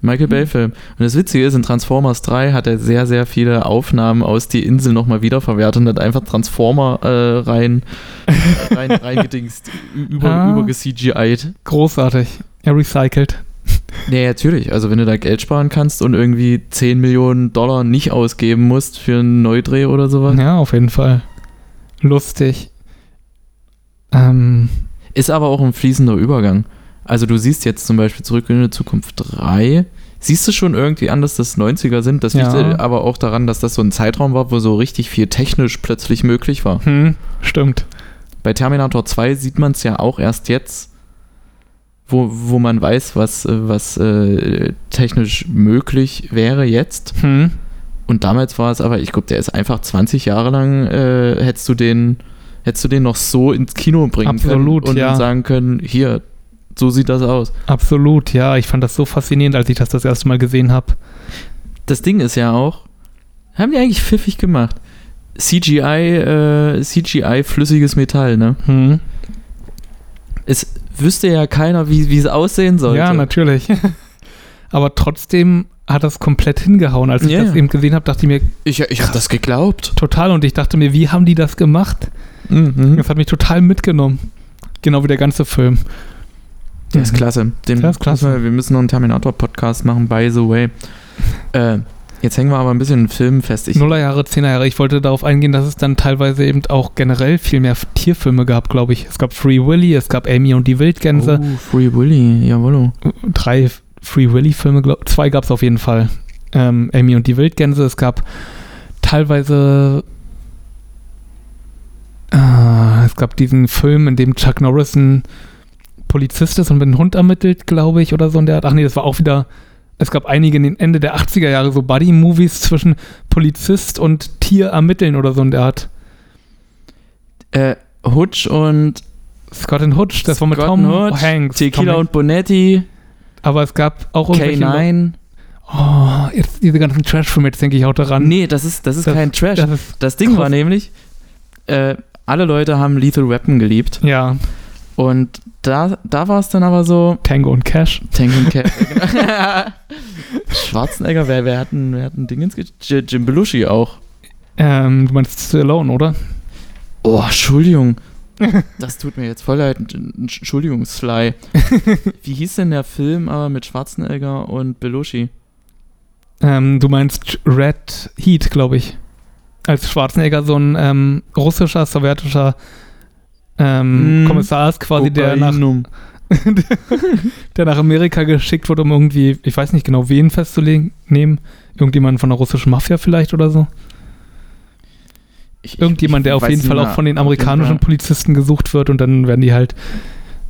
Michael Bay-Film. Und das Witzige ist, in Transformers 3 hat er sehr, sehr viele Aufnahmen aus Die Insel nochmal wiederverwertet und hat einfach Transformer äh, rein, rein reingedingst, über, Ah. über CGI'd. Großartig. Er recycelt. Nee, natürlich. Also wenn du da Geld sparen kannst und irgendwie 10 Millionen Dollar nicht ausgeben musst für einen Neudreh oder sowas. Ja, auf jeden Fall. Lustig. Ähm, Ist aber auch ein fließender Übergang. Also du siehst jetzt zum Beispiel Zurück in die Zukunft 3. Siehst du schon irgendwie an, dass das 90er sind? Das liegt Ja. aber auch daran, dass das so ein Zeitraum war, wo so richtig viel technisch plötzlich möglich war. hm, stimmt. Bei Terminator 2 sieht man es ja auch erst jetzt, wo, wo man weiß, was, äh, was äh, technisch möglich wäre jetzt. Hm. Und damals war es aber, ich glaube, der ist einfach 20 Jahre lang, äh, hättest du den, hättest du den noch so ins Kino bringen Absolut, können und ja. sagen können, hier, so sieht das aus. Absolut, ja. Ich fand das so faszinierend, als ich das das erste Mal gesehen habe. Das Ding ist ja auch, haben die eigentlich pfiffig gemacht. CGI, äh, CGI flüssiges Metall, ne? Hm. Es wüsste ja keiner, wie wie es aussehen sollte. Ja, natürlich. Aber trotzdem hat das komplett hingehauen. Als ich Ja, das eben gesehen habe, dachte ich mir Ich, ich habe das geglaubt. total und ich dachte mir, wie haben die das gemacht? Mhm. Das hat mich total mitgenommen. Genau wie der ganze Film. Der ist klasse. Den Der ist klasse. wir müssen noch einen Terminator-Podcast machen, by the way. Äh, jetzt hängen wir aber ein bisschen in Filmen fest. Ich, Nullerjahre, Zehnerjahre. Ich wollte darauf eingehen, dass es dann teilweise eben auch generell viel mehr Tierfilme gab, glaube ich. Es gab Free Willy, es gab Amy und die Wildgänse. Oh, Free Willy, jawollo. Drei Free Willy-Filme, zwei gab es auf jeden Fall. Ähm, Amy und die Wildgänse. Es gab teilweise. Ah, es gab diesen Film, in dem Chuck Norris ein Polizist ist und mit einem Hund ermittelt, glaube ich, oder so. Und der hat, ach nee, das war auch wieder. Es gab einige in den Ende der 80er Jahre so Buddy-Movies zwischen Polizist und Tier ermitteln oder so. Und der hat Äh, Hutch und Scott and Hutch, das war mit Scott Tom Hutch, Hanks. Tequila Tom und Bonetti. Aber es gab auch irgendwelche. K9. Oh, jetzt diese ganzen Trash-Filme, jetzt denke ich auch daran. Nee, das ist, das ist Das- kein Trash. Das ist, Das Ding war krass. nämlich, äh, alle Leute haben Lethal Weapon geliebt. ja, Und da, da war es dann aber so, Tango und Cash. Tank and Cat. Schwarzenegger, wer, wer hat ein, wer hat ein Dingens Jim Belushi auch. Ähm, du meinst Stallone, oder? Oh, Entschuldigung. Das tut mir jetzt voll leid. Entschuldigung, Sly. Wie hieß denn der Film aber mit Schwarzenegger und Belushi? Ähm, du meinst Red Heat, glaube ich. Als Schwarzenegger so ein ähm, russischer, sowjetischer ähm, Mm. Kommissar ist, quasi der nach, Kokainum. der nach Amerika geschickt wurde, um irgendwie, ich weiß nicht genau, wen festzulegen, nehmen. Irgendjemand von der russischen Mafia vielleicht oder so. Ich- ich- Irgendjemand, ich der auf jeden Fall auch von den amerikanischen. Polizisten gesucht wird und dann werden die halt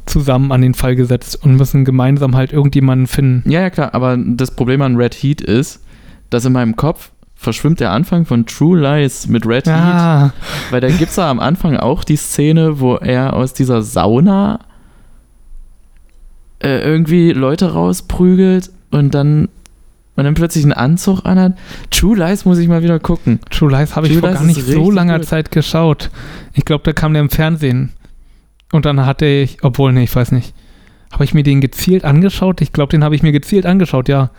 zusammen an den Fall gesetzt und müssen gemeinsam halt irgendjemanden finden. Ja, ja, klar, aber das Problem an Red Heat ist, dass in meinem Kopf verschwimmt der Anfang von True Lies mit Red Heat. Ah, Weil da gibt es ja am Anfang auch die Szene, wo er aus dieser Sauna äh, irgendwie Leute rausprügelt und dann, und dann plötzlich einen Anzug anhat. True Lies muss ich mal wieder gucken. True Lies habe ich True vor Lies gar nicht so langer gut. Zeit geschaut. Ich glaube, da kam der im Fernsehen. Und dann hatte ich, obwohl, nee, ich weiß nicht. Habe ich mir den gezielt angeschaut? Ich glaube, den habe ich mir gezielt angeschaut, ja.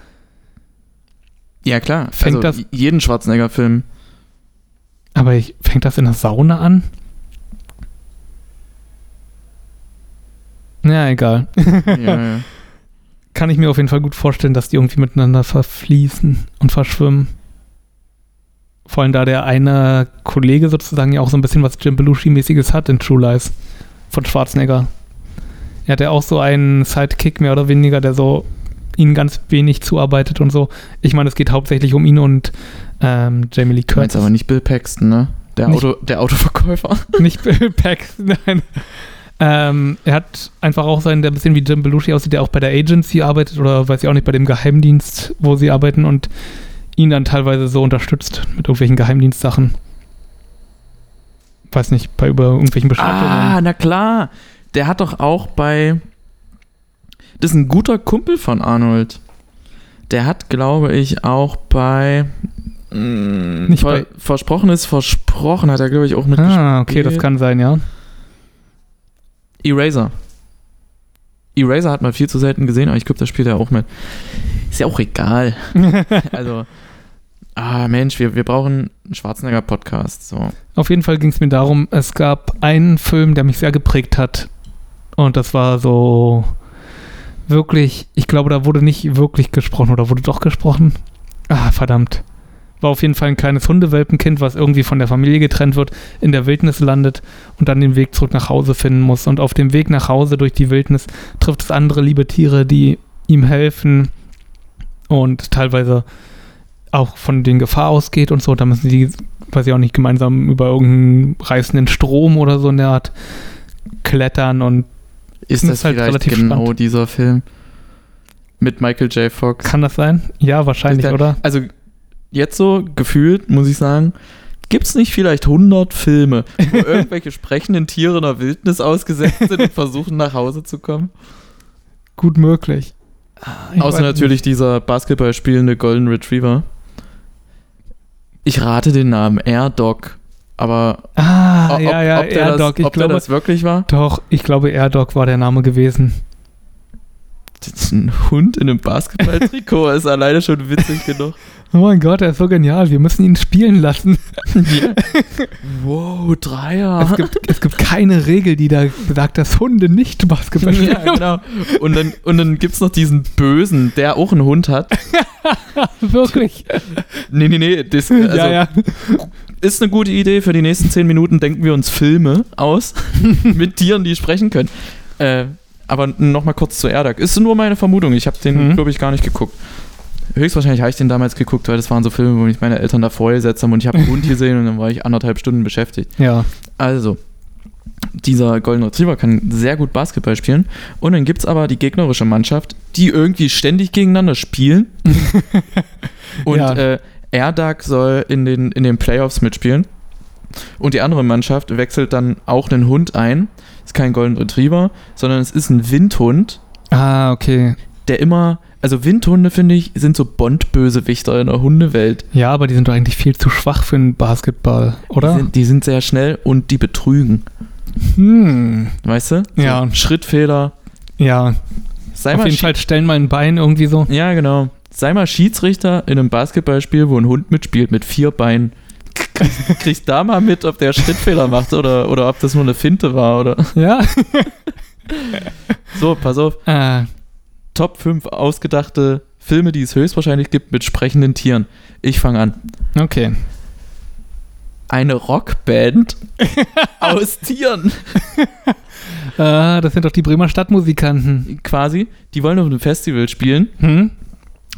Ja, klar. Fängt also das- jeden Schwarzenegger-Film. Aber ich, fängt das in der Sauna an? Ja, egal. ja, ja. Kann ich mir auf jeden Fall gut vorstellen, dass die irgendwie miteinander verfließen und verschwimmen. Vor allem da der eine Kollege sozusagen ja auch so ein bisschen was Jim Belushi-mäßiges hat in True Lies von Schwarzenegger. Er hat ja auch so einen Sidekick mehr oder weniger, der so ihnen ganz wenig zuarbeitet und so. Ich meine, es geht hauptsächlich um ihn und ähm, Jamie Lee Du meinst Curtis. aber nicht Bill Paxton, ne? Der, Nicht- Auto, der Autoverkäufer. Nicht Bill Paxton, nein. Ähm, er hat einfach auch seinen, der ein bisschen wie Jim Belushi aussieht, der auch bei der Agency arbeitet oder weiß ich auch nicht, bei dem Geheimdienst, wo sie arbeiten und ihn dann teilweise so unterstützt mit irgendwelchen Geheimdienstsachen. Weiß nicht, bei über irgendwelchen Beschattungen. Ah, na klar. Der hat doch auch bei. Das ist ein guter Kumpel von Arnold. Der hat, glaube ich, auch bei. Mh, Nicht ver bei- Versprochen ist versprochen, hat er, glaube ich, auch mit ah, okay, das kann sein, ja. Eraser. Eraser hat man viel zu selten gesehen, aber ich glaube, da spielt er auch mit. Ist ja auch egal. also. Ah, Mensch, wir, wir brauchen einen Schwarzenegger-Podcast. So. Auf jeden Fall ging es mir darum, es gab einen Film, der mich sehr geprägt hat. Und das war so wirklich, ich glaube, da wurde nicht wirklich gesprochen oder wurde doch gesprochen. Ah, verdammt. War auf jeden Fall ein kleines Hundewelpenkind, was irgendwie von der Familie getrennt wird, in der Wildnis landet und dann den Weg zurück nach Hause finden muss. Und auf dem Weg nach Hause durch die Wildnis trifft es andere liebe Tiere, die ihm helfen und teilweise auch von den Gefahr ausgeht und so. Da müssen sie, weiß ich auch nicht, gemeinsam über irgendeinen reißenden Strom oder so in der Art klettern und Ist Das das halt vielleicht relativ genau spannend. dieser Film? Mit Michael J. Fox. kann das sein? Ja, wahrscheinlich, Das- oder? Also, jetzt so gefühlt, muss ich sagen, gibt es nicht vielleicht 100 Filme, wo irgendwelche sprechenden Tiere in der Wildnis ausgesetzt sind und versuchen, nach Hause zu kommen? Gut möglich. Ich Außer natürlich dieser Basketball spielende Golden Retriever. Ich rate den Namen Air Dog. Aber Ah, ob, ja, ja, ob, der, das, Ich ob der glaube, das wirklich war? doch, ich glaube, Air Dog war der Name gewesen. Das ist ein Hund in einem Basketballtrikot ist alleine schon witzig genug. Oh mein Gott, er ist so genial. Wir müssen ihn spielen lassen. Wow, Dreier. Es gibt, es gibt keine Regel, die da sagt, dass Hunde nicht Basketball spielen. ja, genau. Und dann, und dann gibt es noch diesen Bösen, der auch einen Hund hat. Wirklich. Nee, nee, nee. Das, also, ja, ja. Ist eine gute Idee. Für die nächsten zehn Minuten denken wir uns Filme aus mit Tieren, die sprechen können. Äh, aber nochmal kurz zu Erdak. Ist nur meine Vermutung. Ich habe den, Mhm. glaube ich, gar nicht geguckt. Höchstwahrscheinlich habe ich den damals geguckt, weil das waren so Filme, wo mich meine Eltern davor gesetzt haben und ich habe einen Hund gesehen und dann war ich anderthalb Stunden beschäftigt. Ja. Also, dieser Golden Retriever kann sehr gut Basketball spielen. Und dann gibt es aber die gegnerische Mannschaft, die irgendwie ständig gegeneinander spielen. und Ja. äh, Erdak soll in den, in den Playoffs mitspielen. Und die andere Mannschaft wechselt dann auch einen Hund ein. Ist kein Golden Retriever, sondern es ist ein Windhund, Ah, okay. der immer. Also Windhunde, finde ich, sind so Bond-Bösewichter in der Hundewelt. Ja, aber die sind doch eigentlich viel zu schwach für einen Basketball, oder? Die sind, die sind sehr schnell und die betrügen. hm. Weißt du? Ja. So Schrittfehler. Ja, Sei auf mal jeden Schi- Fall stellen mal ein Bein irgendwie so. Ja, genau. Sei mal Schiedsrichter in einem Basketballspiel, wo ein Hund mitspielt mit vier Beinen. Kriegst, kriegst da mal mit, ob der Schrittfehler macht oder, oder ob das nur eine Finte war. Oder. Ja. So, pass auf. äh, Top 5 ausgedachte Filme, die es höchstwahrscheinlich gibt mit sprechenden Tieren. Ich fange an. okay. Eine Rockband aus Tieren. Äh, das sind doch die Bremer Stadtmusikanten. Quasi. Die wollen auf einem Festival spielen, Hm?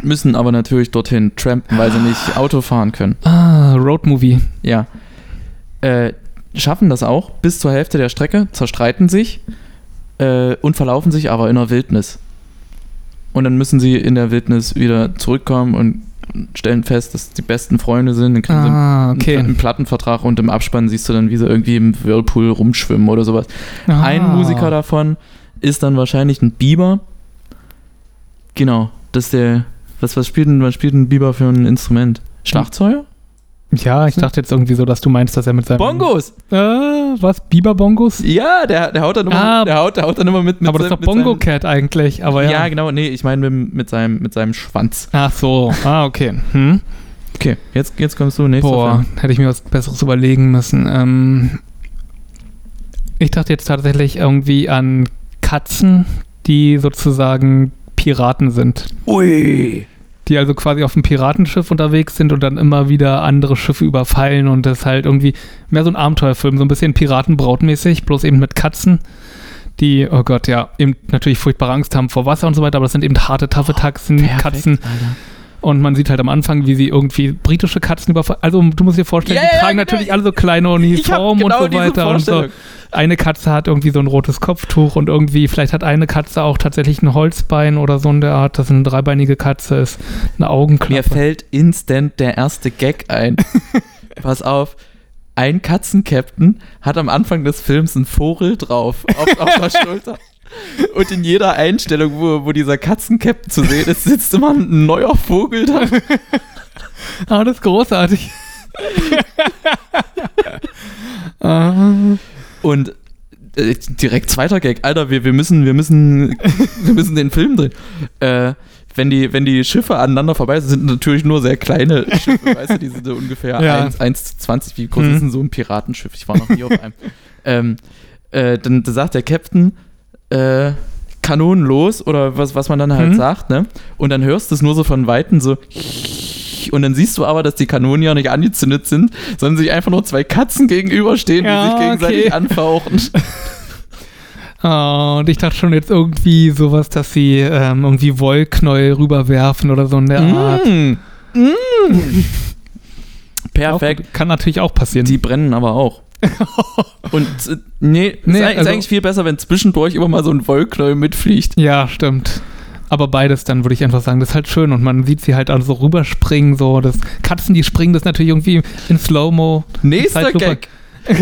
müssen aber natürlich dorthin trampen, weil sie nicht Auto fahren können. Ah, Roadmovie. Ja. Äh, schaffen das auch bis zur Hälfte der Strecke, zerstreiten sich äh, und verlaufen sich aber in der Wildnis. Und dann müssen sie in der Wildnis wieder zurückkommen und stellen fest, dass die besten Freunde sind. Dann kriegen Ah, sie einen, einen okay. Plattenvertrag und im Abspann siehst du dann, wie sie irgendwie im Whirlpool rumschwimmen oder sowas. Ah. Ein Musiker davon ist dann wahrscheinlich ein Biber. Genau, das ist der. Was, was, spielt denn, was spielt ein Biber für ein Instrument? Schlagzeuger? Ja, ich dachte jetzt irgendwie so, dass du meinst, dass er mit seinem. Bongos! Äh, was? Biber-Bongos? Ja, der, der haut dann immer, Ah. der haut, der haut dann immer mit, mit aber das ist doch mit Bongo seinem- Cat eigentlich, aber ja. Ja, genau, nee, ich meine mit, mit, seinem, mit seinem Schwanz. Ach so, ah, okay. Hm? Okay, jetzt, jetzt kommst du nächster Boah, Film. hätte ich mir was Besseres überlegen müssen. Ähm, ich dachte jetzt tatsächlich irgendwie an Katzen, die sozusagen Piraten sind. Ui. Die also quasi auf einem Piratenschiff unterwegs sind und dann immer wieder andere Schiffe überfallen und das halt irgendwie mehr so ein Abenteuerfilm, so ein bisschen Piratenbrautmäßig, bloß eben mit Katzen, die, oh Gott, ja, eben natürlich furchtbare Angst haben vor Wasser und so weiter, aber das sind eben harte, taffe Taxen, Katzen. Und man sieht halt am Anfang, wie sie irgendwie britische Katzen überfallen. Also du musst dir vorstellen, Ja, die ja, tragen genau. natürlich alle so kleine Uniformen genau und so weiter und so. Eine Katze hat irgendwie so ein rotes Kopftuch und irgendwie, vielleicht hat eine Katze auch tatsächlich ein Holzbein oder so in der Art, dass eine dreibeinige Katze ist. Eine Mir Augenklappe. fällt instant der erste Gag ein. Pass auf. Ein Katzencaptain hat am Anfang des Films einen Vogel drauf auf, auf der Schulter. Und in jeder Einstellung, wo, wo dieser Katzencaptain zu sehen ist, sitzt immer ein neuer Vogel da. Ah, das ist großartig. Und äh, direkt zweiter Gag, Alter, wir, wir müssen, wir müssen, wir müssen den Film drehen. Äh, wenn die, wenn die Schiffe aneinander vorbei sind, sind natürlich nur sehr kleine Schiffe, weißt du, die sind so ungefähr Ja. 1, 1 zu 20. Wie groß Mhm. ist denn so ein Piratenschiff? Ich war noch nie auf einem. Ähm, äh, dann sagt der Captain, äh, Kanonen los oder was, was man dann halt Mhm. sagt, ne? Und dann hörst du es nur so von Weitem so und dann siehst du aber, dass die Kanonen ja nicht angezündet sind, sondern sich einfach nur zwei Katzen gegenüberstehen, die Ja, sich gegenseitig okay. anfauchen. ah, und ich dachte schon jetzt irgendwie sowas, dass sie ähm, irgendwie Wollknäuel rüberwerfen oder so in der Art. Mm. Mm. Perfekt. Auch, kann natürlich auch passieren. Die brennen aber auch. Und äh, nee, Nee, ist, eig- ist also- eigentlich viel besser, wenn zwischendurch immer mal so ein Wollknäuel mitfliegt. Ja, stimmt. Aber beides dann würde ich einfach sagen, das ist halt schön und man sieht sie halt also rüberspringen, so das Katzen, die springen, das natürlich irgendwie in Slow-Mo. Nächster. Gag.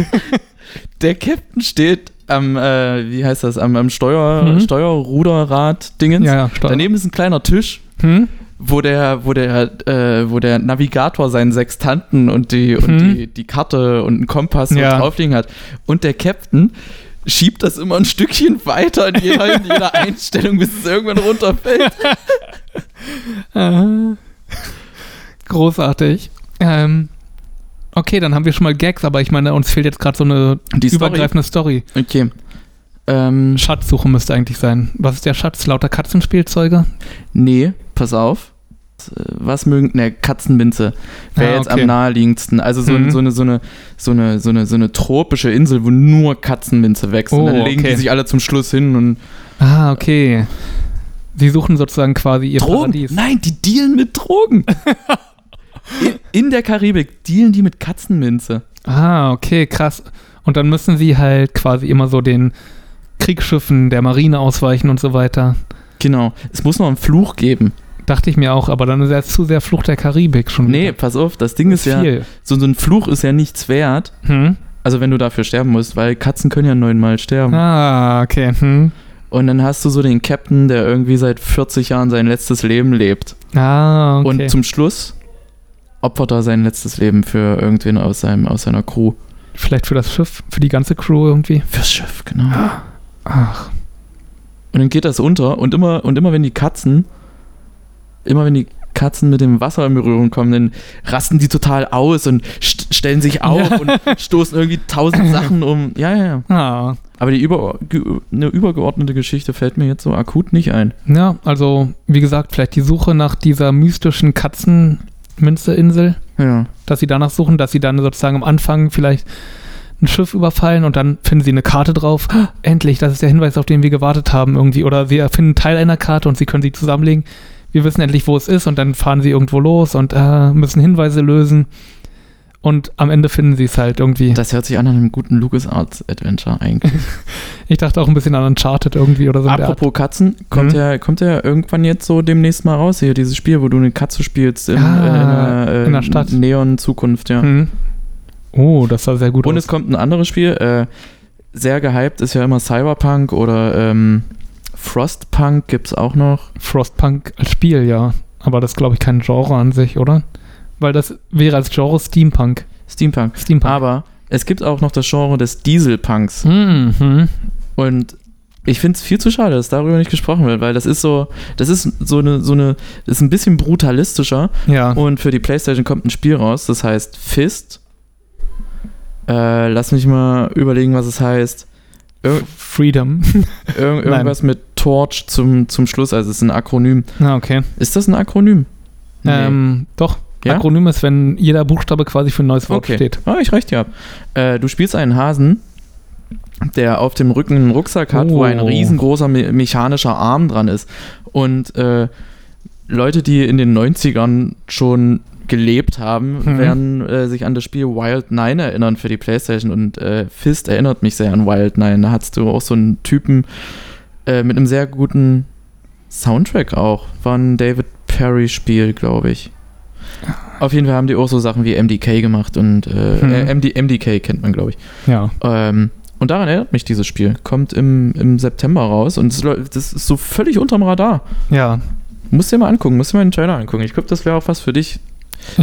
Der Captain steht am, äh, wie heißt das, am, am Steuer, Mhm. Steuerruderrad-Dingens. Ja, ja, stark. Daneben ist ein kleiner Tisch. Hm? Wo der, wo der, äh, wo der Navigator seinen Sextanten und die und Mhm. die, die Karte und einen Kompass Ja. draufliegen hat. Und der Captain schiebt das immer ein Stückchen weiter in jeder, in jeder Einstellung, bis es irgendwann runterfällt. Großartig. Ähm, okay, dann haben wir schon mal Gags, aber ich meine, uns fehlt jetzt gerade so eine Die Story. übergreifende Story. Okay. Ähm, Schatzsuche müsste eigentlich sein. Was ist der Schatz? Lauter Katzenspielzeuge? nee, pass auf. Was mögen, ne, Katzenminze wäre Ah, jetzt okay. am naheliegendsten. Also so, Mhm. so, eine, so, eine, so, eine, so, eine, so eine tropische Insel, wo nur Katzenminze wächst. und Oh, dann legen okay. die sich alle zum Schluss hin und Ah, okay. Sie suchen sozusagen quasi ihr Drogen? Paradies. Nein, die dealen mit Drogen. in, in der Karibik dealen die mit Katzenminze. Ah, okay, krass. Und dann müssen sie halt quasi immer so den Kriegsschiffen der Marine ausweichen und so weiter. Genau. Es muss noch einen Fluch geben. Dachte ich mir auch, aber dann ist er zu sehr Flucht der Karibik schon. Nee, wieder. pass auf, das Ding ist ja, viel. so, so ein Fluch ist ja nichts wert. Hm? Also wenn du dafür sterben musst, weil Katzen können ja neunmal sterben. Ah, okay. Hm. Und dann hast du so den Captain, der irgendwie seit 40 Jahren sein letztes Leben lebt. Ah, okay. Und zum Schluss opfert er sein letztes Leben für irgendwen aus, seinem, aus seiner Crew. Vielleicht für das Schiff, für die ganze Crew irgendwie. Fürs Schiff, genau. Ach, Und dann geht das unter und immer, und immer wenn die Katzen, immer wenn die Katzen mit dem Wasser in Berührung kommen, dann rasten die total aus und st stellen sich auf Ja. und stoßen irgendwie tausend Sachen um. Ja, ja, ja. ah. Aber die über, eine übergeordnete Geschichte fällt mir jetzt so akut nicht ein. Ja, also, wie gesagt, vielleicht die Suche nach dieser mystischen Katzenminze-Insel, Ja. dass sie danach suchen, dass sie dann sozusagen am Anfang vielleicht ein Schiff überfallen und dann finden sie eine Karte drauf. Ah, Endlich, das ist der Hinweis, auf den wir gewartet haben irgendwie. Oder sie erfinden Teil einer Karte und sie können sie zusammenlegen. Wir wissen endlich, wo es ist und dann fahren sie irgendwo los und äh, müssen Hinweise lösen. Und am Ende finden sie es halt irgendwie. Das hört sich an einem guten LucasArts-Adventure eigentlich. Ich dachte auch ein bisschen an Uncharted irgendwie oder so. Apropos Katzen, kommt, Mhm. ja, kommt ja irgendwann jetzt so demnächst mal raus hier, dieses Spiel, wo du eine Katze spielst in, Ah, äh, in einer, äh, in der Stadt. Neon-Zukunft, ja. Hm. Oh, das sah sehr gut Und aus. es kommt ein anderes Spiel, äh, sehr gehypt ist ja immer Cyberpunk oder ähm, Frostpunk gibt es auch noch. Frostpunk als Spiel, ja. Aber das ist, glaube ich, kein Genre an sich, oder? Weil das wäre als Genre Steampunk. Steampunk. Steampunk. Aber es gibt auch noch das Genre des Dieselpunks. Mhm. Und ich finde es viel zu schade, dass darüber nicht gesprochen wird, weil das ist so, das ist so eine, so eine, das ist ein bisschen brutalistischer. Ja. Und für die Playstation kommt ein Spiel raus, das heißt Fist. Äh, lass mich mal überlegen, was es heißt. Ir Freedom. ir irgendwas mit Torch zum, zum Schluss, also es ist ein Akronym. ah, okay. Ist das ein Akronym? Ähm, doch. Ja? Akronym ist, wenn jeder Buchstabe quasi für ein neues Wort okay. steht. Ah, ich recht, ja. Äh, du spielst einen Hasen, der auf dem Rücken einen Rucksack hat, wo ein Oh. riesengroßer me mechanischer Arm dran ist. Und äh, Leute, die in den 90ern schon gelebt haben, Mhm. werden äh, sich an das Spiel Wild Nine erinnern für die Playstation und äh, Fist erinnert mich sehr an Wild Nine. Da hattest du auch so einen Typen äh, mit einem sehr guten Soundtrack auch. War ein David Perry-Spiel, glaube ich. Auf jeden Fall haben die auch so Sachen wie MDK gemacht und äh, Mhm. äh, MD, MDK kennt man, glaube ich. Ja. Ähm, und daran erinnert mich dieses Spiel. Kommt im, im September raus und das, das ist so völlig unterm Radar. Ja. Musst dir mal angucken, musst dir mal den Trailer angucken. Ich glaube, das wäre auch was für dich.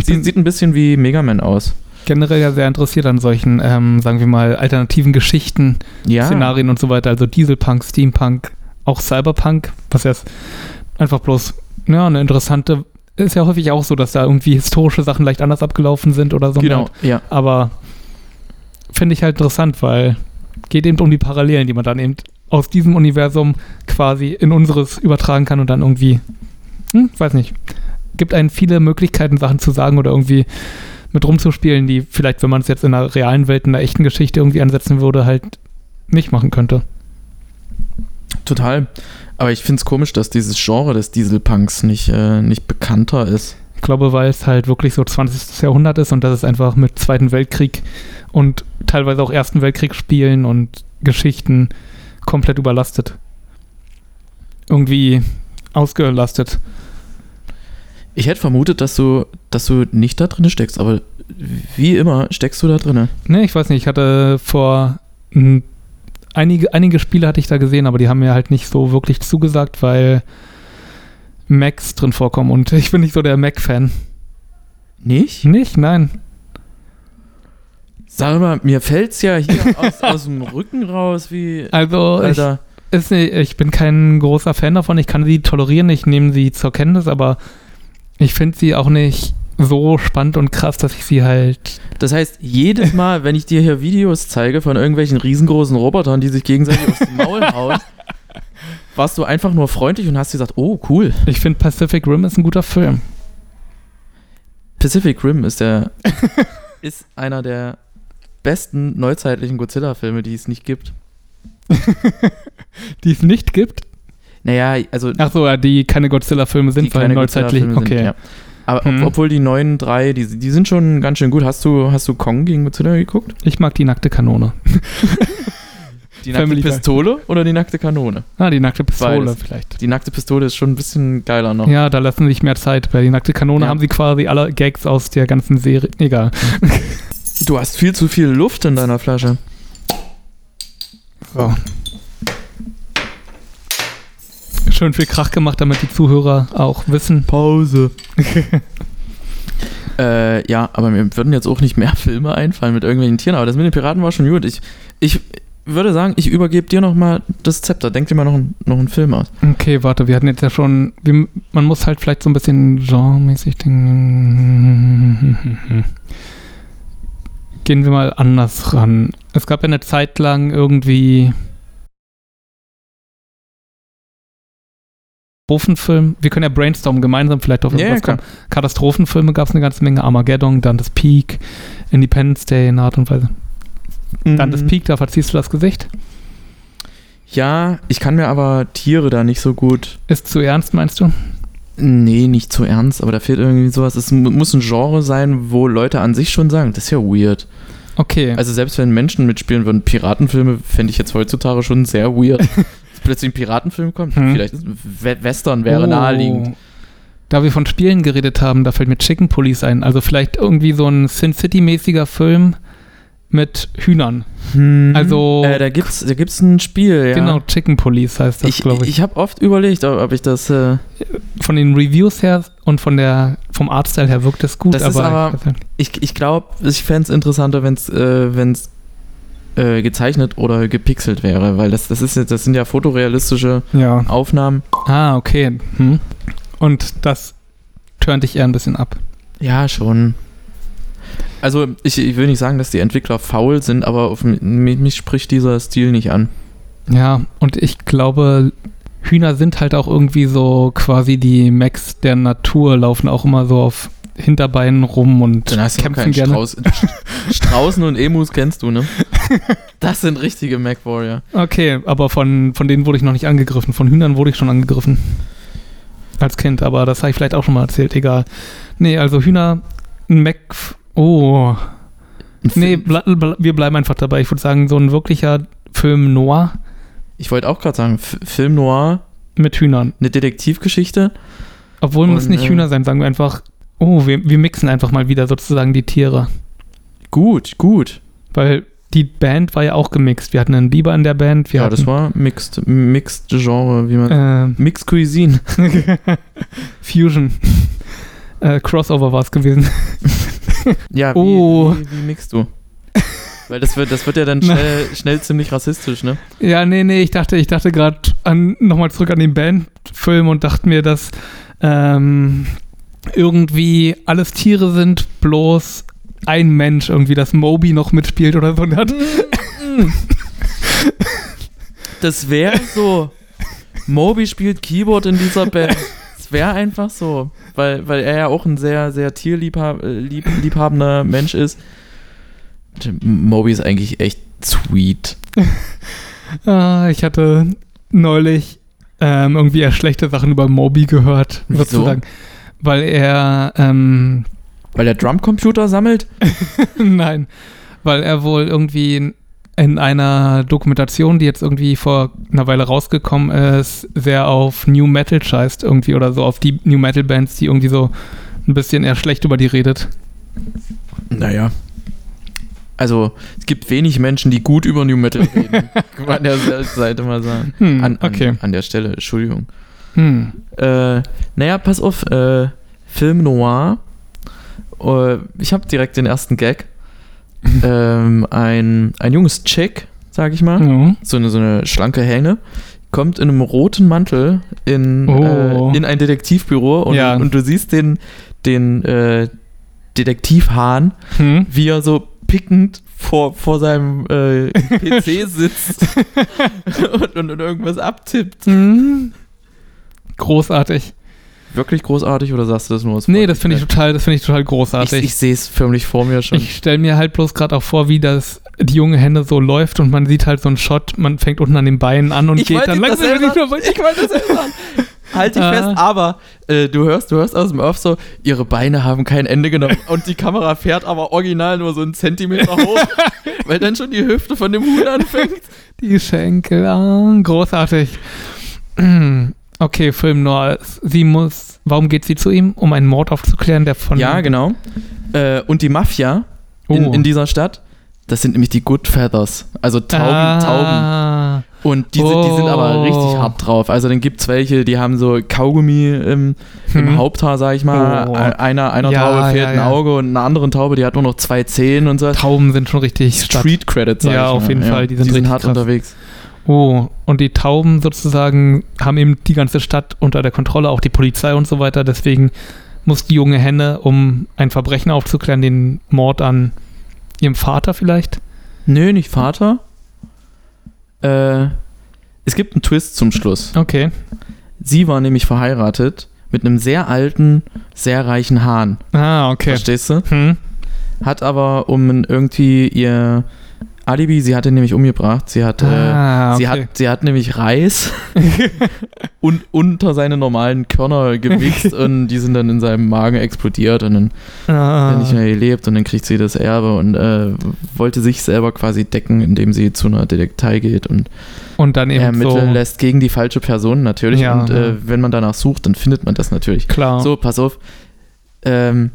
Bin Sieht, ein bisschen wie Mega Man aus. generell ja sehr interessiert an solchen, ähm, sagen wir mal, alternativen Geschichten, Ja. Szenarien und so weiter. Also Dieselpunk, Steampunk, auch Cyberpunk, was jetzt einfach bloß ja, eine interessante. Ist ja häufig auch so, dass da irgendwie historische Sachen leicht anders abgelaufen sind oder so. Genau, ja. Aber finde ich halt interessant, weil geht eben um die Parallelen, die man dann eben aus diesem Universum quasi in unseres übertragen kann und dann irgendwie, hm, weiß nicht, gibt einen viele Möglichkeiten, Sachen zu sagen oder irgendwie mit rumzuspielen, die vielleicht, wenn man es jetzt in einer realen Welt, in einer echten Geschichte irgendwie ansetzen würde, halt nicht machen könnte. Total. Aber ich finde es komisch, dass dieses Genre des Dieselpunks nicht, äh, nicht bekannter ist. Ich glaube, weil es halt wirklich so 20. Jahrhundert ist und dass es einfach mit Zweiten Weltkrieg und teilweise auch Ersten Weltkrieg spielen und Geschichten komplett überlastet. Irgendwie ausgelastet. Ich hätte vermutet, dass du, dass du nicht da drin steckst, aber wie immer steckst du da drin. Ne, ich weiß nicht, ich hatte vor einige, einige Spiele hatte ich da gesehen, aber die haben mir halt nicht so wirklich zugesagt, weil Macs drin vorkommen und ich bin nicht so der Mac-Fan. Nicht? Nicht? Nein. Sag mal, mir fällt's ja hier aus, aus dem Rücken raus, wie. Also, ich, Alter. ist nicht, ich bin kein großer Fan davon. Ich kann sie tolerieren, ich nehme sie zur Kenntnis, aber ich finde sie auch nicht so spannend und krass, dass ich sie halt. Das heißt, jedes Mal, wenn ich dir hier Videos zeige von irgendwelchen riesengroßen Robotern, die sich gegenseitig aufs Maul hauen, warst du einfach nur freundlich und hast gesagt, oh, cool. Ich finde Pacific Rim ist ein guter Film. Pacific Rim ist der ist einer der besten neuzeitlichen Godzilla-Filme, die es nicht gibt. Die es nicht gibt. Naja, also Ach so, die keine Godzilla-Filme sind, weil neuzeitlich. Okay. Sind, ja. Aber ob- Hm. obwohl die neuen drei, die, die sind schon ganz schön gut. Hast du, hast du Kong gegen Godzilla geguckt? Ich mag die nackte Kanone. Die Family Guy. Pistole oder die nackte Kanone? Ah, die nackte Pistole Beides. vielleicht. Die nackte Pistole ist schon ein bisschen geiler noch. Ja, da lassen sie sich mehr Zeit. Bei die nackte Kanone Ja. haben sie quasi alle Gags aus der ganzen Serie. Egal. Du hast viel zu viel Luft in deiner Flasche. So. Schön viel Krach gemacht, damit die Zuhörer auch wissen. Pause. äh, ja, aber mir würden jetzt auch nicht mehr Filme einfallen mit irgendwelchen Tieren, aber das mit den Piraten war schon gut. Ich, ich würde sagen, ich übergebe dir nochmal das Zepter. Denk dir mal noch, einen- noch einen Film aus. Okay, warte, wir hatten jetzt ja schon. Wir, man muss halt vielleicht so ein bisschen genremäßig denken. Gehen wir mal anders ran. Es gab ja eine Zeit lang irgendwie. Katastrophenfilm. Wir können ja brainstormen gemeinsam vielleicht auf irgendwas kommen. Katastrophenfilme gab es eine ganze Menge. Armageddon, Dante's Peak, Independence Day in Art und Weise. Dante's Mhm. Peak, da verziehst du das Gesicht. Ja, ich kann mir aber Tiere da nicht so gut. Ist zu ernst, meinst du? Nee, nicht zu ernst, aber da fehlt irgendwie sowas. Es mu- muss ein Genre sein, wo Leute an sich schon sagen, das ist ja weird. Okay. Also selbst wenn Menschen mitspielen würden, Piratenfilme fände ich jetzt heutzutage schon sehr weird. Plötzlich ein Piratenfilm kommt, Hm. vielleicht Western wäre Oh. naheliegend. Da wir von Spielen geredet haben, da fällt mir Chicken Police ein. Also vielleicht irgendwie so ein Sin City-mäßiger Film mit Hühnern. Also- Äh, da gibt's, da gibt's ein Spiel, ja. Genau, Chicken Police heißt das, ich glaube ich. ich habe oft überlegt, ob ob ich das. Äh, Von den Reviews her und von der vom Artstyle her wirkt es gut, Das ist aber, aber- ich ich ich glaube, ich fände es interessanter, wenn es äh, wenn's, äh, gezeichnet oder gepixelt wäre, weil das, das, ist jetzt, das sind ja fotorealistische ja. Aufnahmen. Ah, okay. Hm. Und das turnt dich eher ein bisschen ab. Ja, schon. Also, ich, ich will nicht sagen, dass die Entwickler faul sind, aber auf mich, mich spricht dieser Stil nicht an. Ja, und ich glaube, Hühner sind halt auch irgendwie so quasi die Max der Natur, laufen auch immer so auf Hinterbeinen rum und Dann hast kämpfen gerne. Strauß. Straußen und Emus kennst du, ne? Das sind richtige Mac Warrior. Okay, aber von, von denen wurde ich noch nicht angegriffen. Von Hühnern wurde ich schon angegriffen. Als Kind, aber das habe ich vielleicht auch schon mal erzählt, egal. Nee, also Hühner, ein Mac. Oh. Nee, ble ble wir bleiben einfach dabei. Ich würde sagen, so ein wirklicher Film Noir Ich wollte auch gerade sagen, F Film Noir, mit Hühnern. eine Detektivgeschichte. Obwohl muss Und, nicht äh, Hühner sein, sagen wir einfach, oh, wir, wir mixen einfach mal wieder sozusagen die Tiere. Gut, gut. Weil die Band war ja auch gemixt. Wir hatten einen Biber in der Band. Wir ja, das war mixed, mixed Genre, wie man. ähm, Mixed Cuisine. Fusion. äh, Crossover war es gewesen. Ja, wie, Oh. wie, wie mixst du? Weil das wird, das wird ja dann schnell, schnell ziemlich rassistisch, ne? Ja, nee, nee, ich dachte, ich dachte gerade nochmal zurück an den Bandfilm und dachte mir, dass ähm, irgendwie alles Tiere sind, bloß ein Mensch irgendwie, dass Moby noch mitspielt oder so. Und hat, Das wäre so. Moby spielt Keyboard in dieser Band. Das wäre einfach so. Weil, weil er ja auch ein sehr, sehr tierliebhabender lieb, liebhabender Mensch ist. Moby ist eigentlich echt sweet. ah, ich hatte neulich ähm, irgendwie eher schlechte Sachen über Moby gehört, Wieso? sozusagen. Weil er, ähm, Weil er Drumcomputer sammelt? Nein, weil er wohl irgendwie in einer Dokumentation, die jetzt irgendwie vor einer Weile rausgekommen ist, sehr auf New Metal scheißt irgendwie oder so, auf die New Metal Bands, die irgendwie so ein bisschen eher schlecht über die redet. Naja. Also, es gibt wenig Menschen, die gut über New Metal reden. Kann man an der Seite mal sagen. Hm, An, an, okay. an der Stelle, Entschuldigung. Hm. Äh, naja, pass auf, äh, Film Noir. Äh, ich habe direkt den ersten Gag. ähm, ein, ein junges Chick, sag ich mal, Ja. so eine, so eine schlanke Hänge, kommt in einem roten Mantel in, Oh. äh, in ein Detektivbüro und, Ja. und du siehst den, den äh, Detektivhahn, Hm. wie er so pickend vor, vor seinem äh, PC sitzt und, und, und irgendwas abtippt. Hm. Großartig. Wirklich großartig oder sagst du das nur aus Nee, das finde ich total, das finde ich total Ich, großartig. ich sehe es förmlich vor mir schon. Ich stelle mir halt bloß gerade auch vor, wie das die junge Henne so läuft und man sieht halt so einen Shot, man fängt unten an den Beinen an und Ich geht dann langsam wieder weiter. ich wollte das sagen. Halt dich Ah. fest, aber äh, du hörst, du hörst aus dem Off so, ihre Beine haben kein Ende genommen und die Kamera fährt aber original nur so einen Zentimeter hoch, weil dann schon die Hüfte von dem Huhn anfängt. Die Schenkel, ah, großartig. Okay, Film Noir. Sie muss, warum geht sie zu ihm? Um einen Mord aufzuklären, der von. Ja, genau. Äh, und die Mafia in, Oh. in dieser Stadt, das sind nämlich die Good Feathers, also Tauben, Tauben. ah, Und die, sind- die sind aber Oh. richtig hart drauf. Also dann gibt es welche, die haben so Kaugummi im, im Hm. Haupthaar, sag ich mal. Oh. Ein- Einer, einer Ja, Taube fehlt ja, ein ja. Auge und einer anderen Taube, die hat nur noch zwei Zehen und so. Tauben sind schon richtig. Street Credits, sag Ja, ich auf jeden Fall, die sind richtig hart krass. unterwegs. Oh, und die Tauben sozusagen haben eben die ganze Stadt unter der Kontrolle, auch die Polizei und so weiter. Deswegen muss die junge Henne, um ein Verbrechen aufzuklären, den Mord an ihrem Vater vielleicht. Nö, nicht Vater. Äh, es gibt einen Twist zum Schluss. Okay. Sie war nämlich verheiratet mit einem sehr alten, sehr reichen Hahn. Ah, okay. Verstehst du? Hm. Hat aber um irgendwie ihr Alibi, sie hat ihn nämlich umgebracht. Sie hat, Ah, äh, sie okay. hat, sie hat nämlich Reis und unter seine normalen Körner gewichst und die sind dann in seinem Magen explodiert und dann Ah, nicht mehr gelebt und dann kriegt sie das Erbe und äh, wollte sich selber quasi decken, indem sie zu einer Detektei geht und und dann eben ermitteln so. lässt gegen die falsche Person natürlich. Ja, und äh, ja. wenn man danach sucht, dann findet man das natürlich. Klar. So, pass auf. Ähm,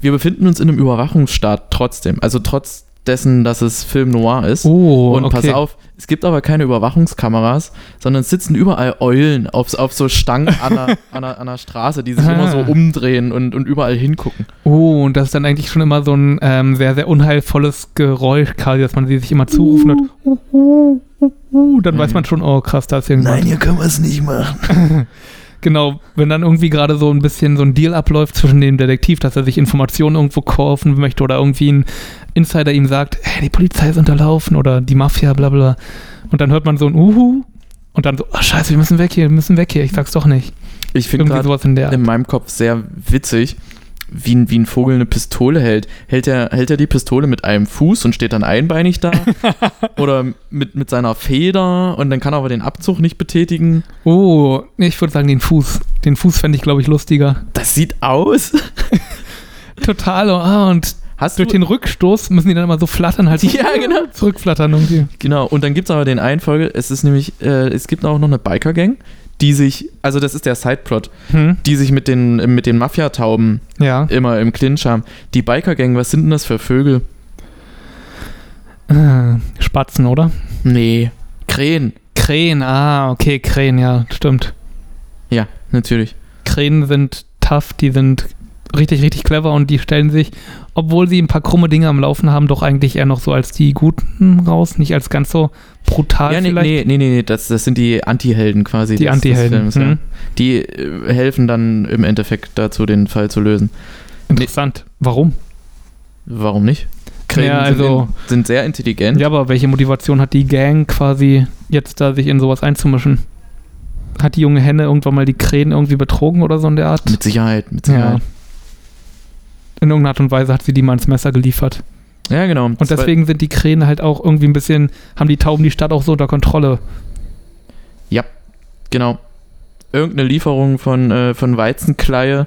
wir befinden uns in einem Überwachungsstaat trotzdem. Also trotz dessen, dass es Film Noir ist. oh, und okay. pass auf, es gibt aber keine Überwachungskameras, sondern es sitzen überall Eulen auf, auf so Stangen an der, an, der, an der Straße, die sich Ah. immer so umdrehen und, und überall hingucken. Oh, und das ist dann eigentlich schon immer so ein ähm, sehr, sehr unheilvolles Geräusch, quasi, dass man sie sich immer zurufen hat. Uh, uh, uh, uh, dann weiß Mhm. man schon, oh krass, da ist irgendwas. hier können wir es nicht machen. Genau, wenn dann irgendwie gerade so ein bisschen so ein Deal abläuft zwischen dem Detektiv, dass er sich Informationen irgendwo kaufen möchte oder irgendwie ein Insider ihm sagt, hey, die Polizei ist unterlaufen oder die Mafia, bla bla. Und dann hört man so ein Uhu und dann so, ach scheiße, wir müssen weg hier, wir müssen weg hier, ich sag's doch nicht. Ich finde sowas in der in meinem Kopf sehr witzig, wie ein, wie ein Vogel eine Pistole hält. Hält er, hält er die Pistole mit einem Fuß und steht dann einbeinig da? Oder mit, mit seiner Feder und dann kann er aber den Abzug nicht betätigen? Oh, ich würde sagen den Fuß. Den Fuß fände ich, glaube ich, lustiger. Das sieht aus. Total, oh, und Hast durch du, den Rückstoß müssen die dann immer so flattern, halt so Ja, genau. zurückflattern irgendwie. Genau, und dann gibt es aber den einen Folge, es ist nämlich, äh, es gibt auch noch eine Biker-Gang, die sich, also das ist der Sideplot, Hm, die sich mit den, mit den Mafia-Tauben ja. immer im Clinch haben. Die Biker-Gang, was sind denn das für Vögel? Äh, Spatzen, oder? Nee, Krähen. Krähen, ah, okay, Krähen, ja, stimmt. Ja, natürlich. Krähen sind tough, die sind richtig, richtig clever und die stellen sich, obwohl sie ein paar krumme Dinge am Laufen haben, doch eigentlich eher noch so als die Guten raus, nicht als ganz so brutal ja, nee, vielleicht. nee, nee, nee, das, das sind die Anti-Helden quasi. Die Anti-Helden, Films, ja. hm. Die äh, helfen dann im Endeffekt dazu, den Fall zu lösen. Interessant. Warum? Warum nicht? Krähen Ja, also- sind, in, sind sehr intelligent. Ja, aber welche Motivation hat die Gang quasi jetzt da, sich in sowas einzumischen? Hat die junge Henne irgendwann mal die Krähen irgendwie betrogen oder so in der Art? Mit Sicherheit, mit ja. In irgendeiner Art und Weise hat sie die mal ins Messer geliefert. Ja, genau. Und deswegen sind die Krähen halt auch irgendwie ein bisschen, haben die Tauben die Stadt auch so unter Kontrolle. Genau. Irgendeine Lieferung von, äh, von Weizenkleie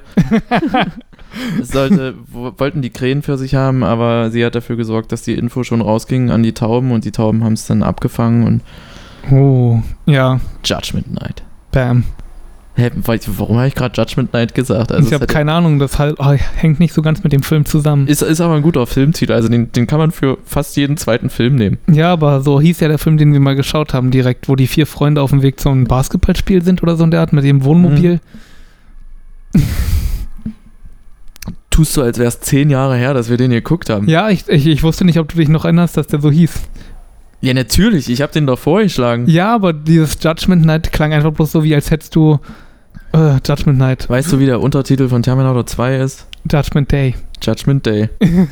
sollte, wo, wollten die Krähen für sich haben, aber sie hat dafür gesorgt, dass die Info schon rausging an die Tauben und die Tauben haben es dann abgefangen und Oh, ja, Judgment Night. bam. Hä, warum habe ich gerade Judgment Night gesagt? Also ich habe keine Ahnung, das halt, oh, hängt nicht so ganz mit dem Film zusammen. ist, ist aber ein guter Filmtitel, also den, den kann man für fast jeden zweiten Film nehmen. Ja, aber so hieß ja der Film, den wir mal geschaut haben, direkt, wo die vier Freunde auf dem Weg zum Basketballspiel sind oder so in der Art mit dem Wohnmobil. Tust du, als wäre es zehn Jahre her, dass wir den geguckt haben. Ja, ich, ich, ich wusste nicht, ob du dich noch erinnerst, dass der so hieß. Ja, natürlich, ich habe den doch vorgeschlagen. Ja, aber dieses Judgment Night klang einfach bloß so, wie als hättest du äh, Judgment Night, Weißt du, wie der Untertitel von Terminator 2 ist? Judgment Day, Judgment Day.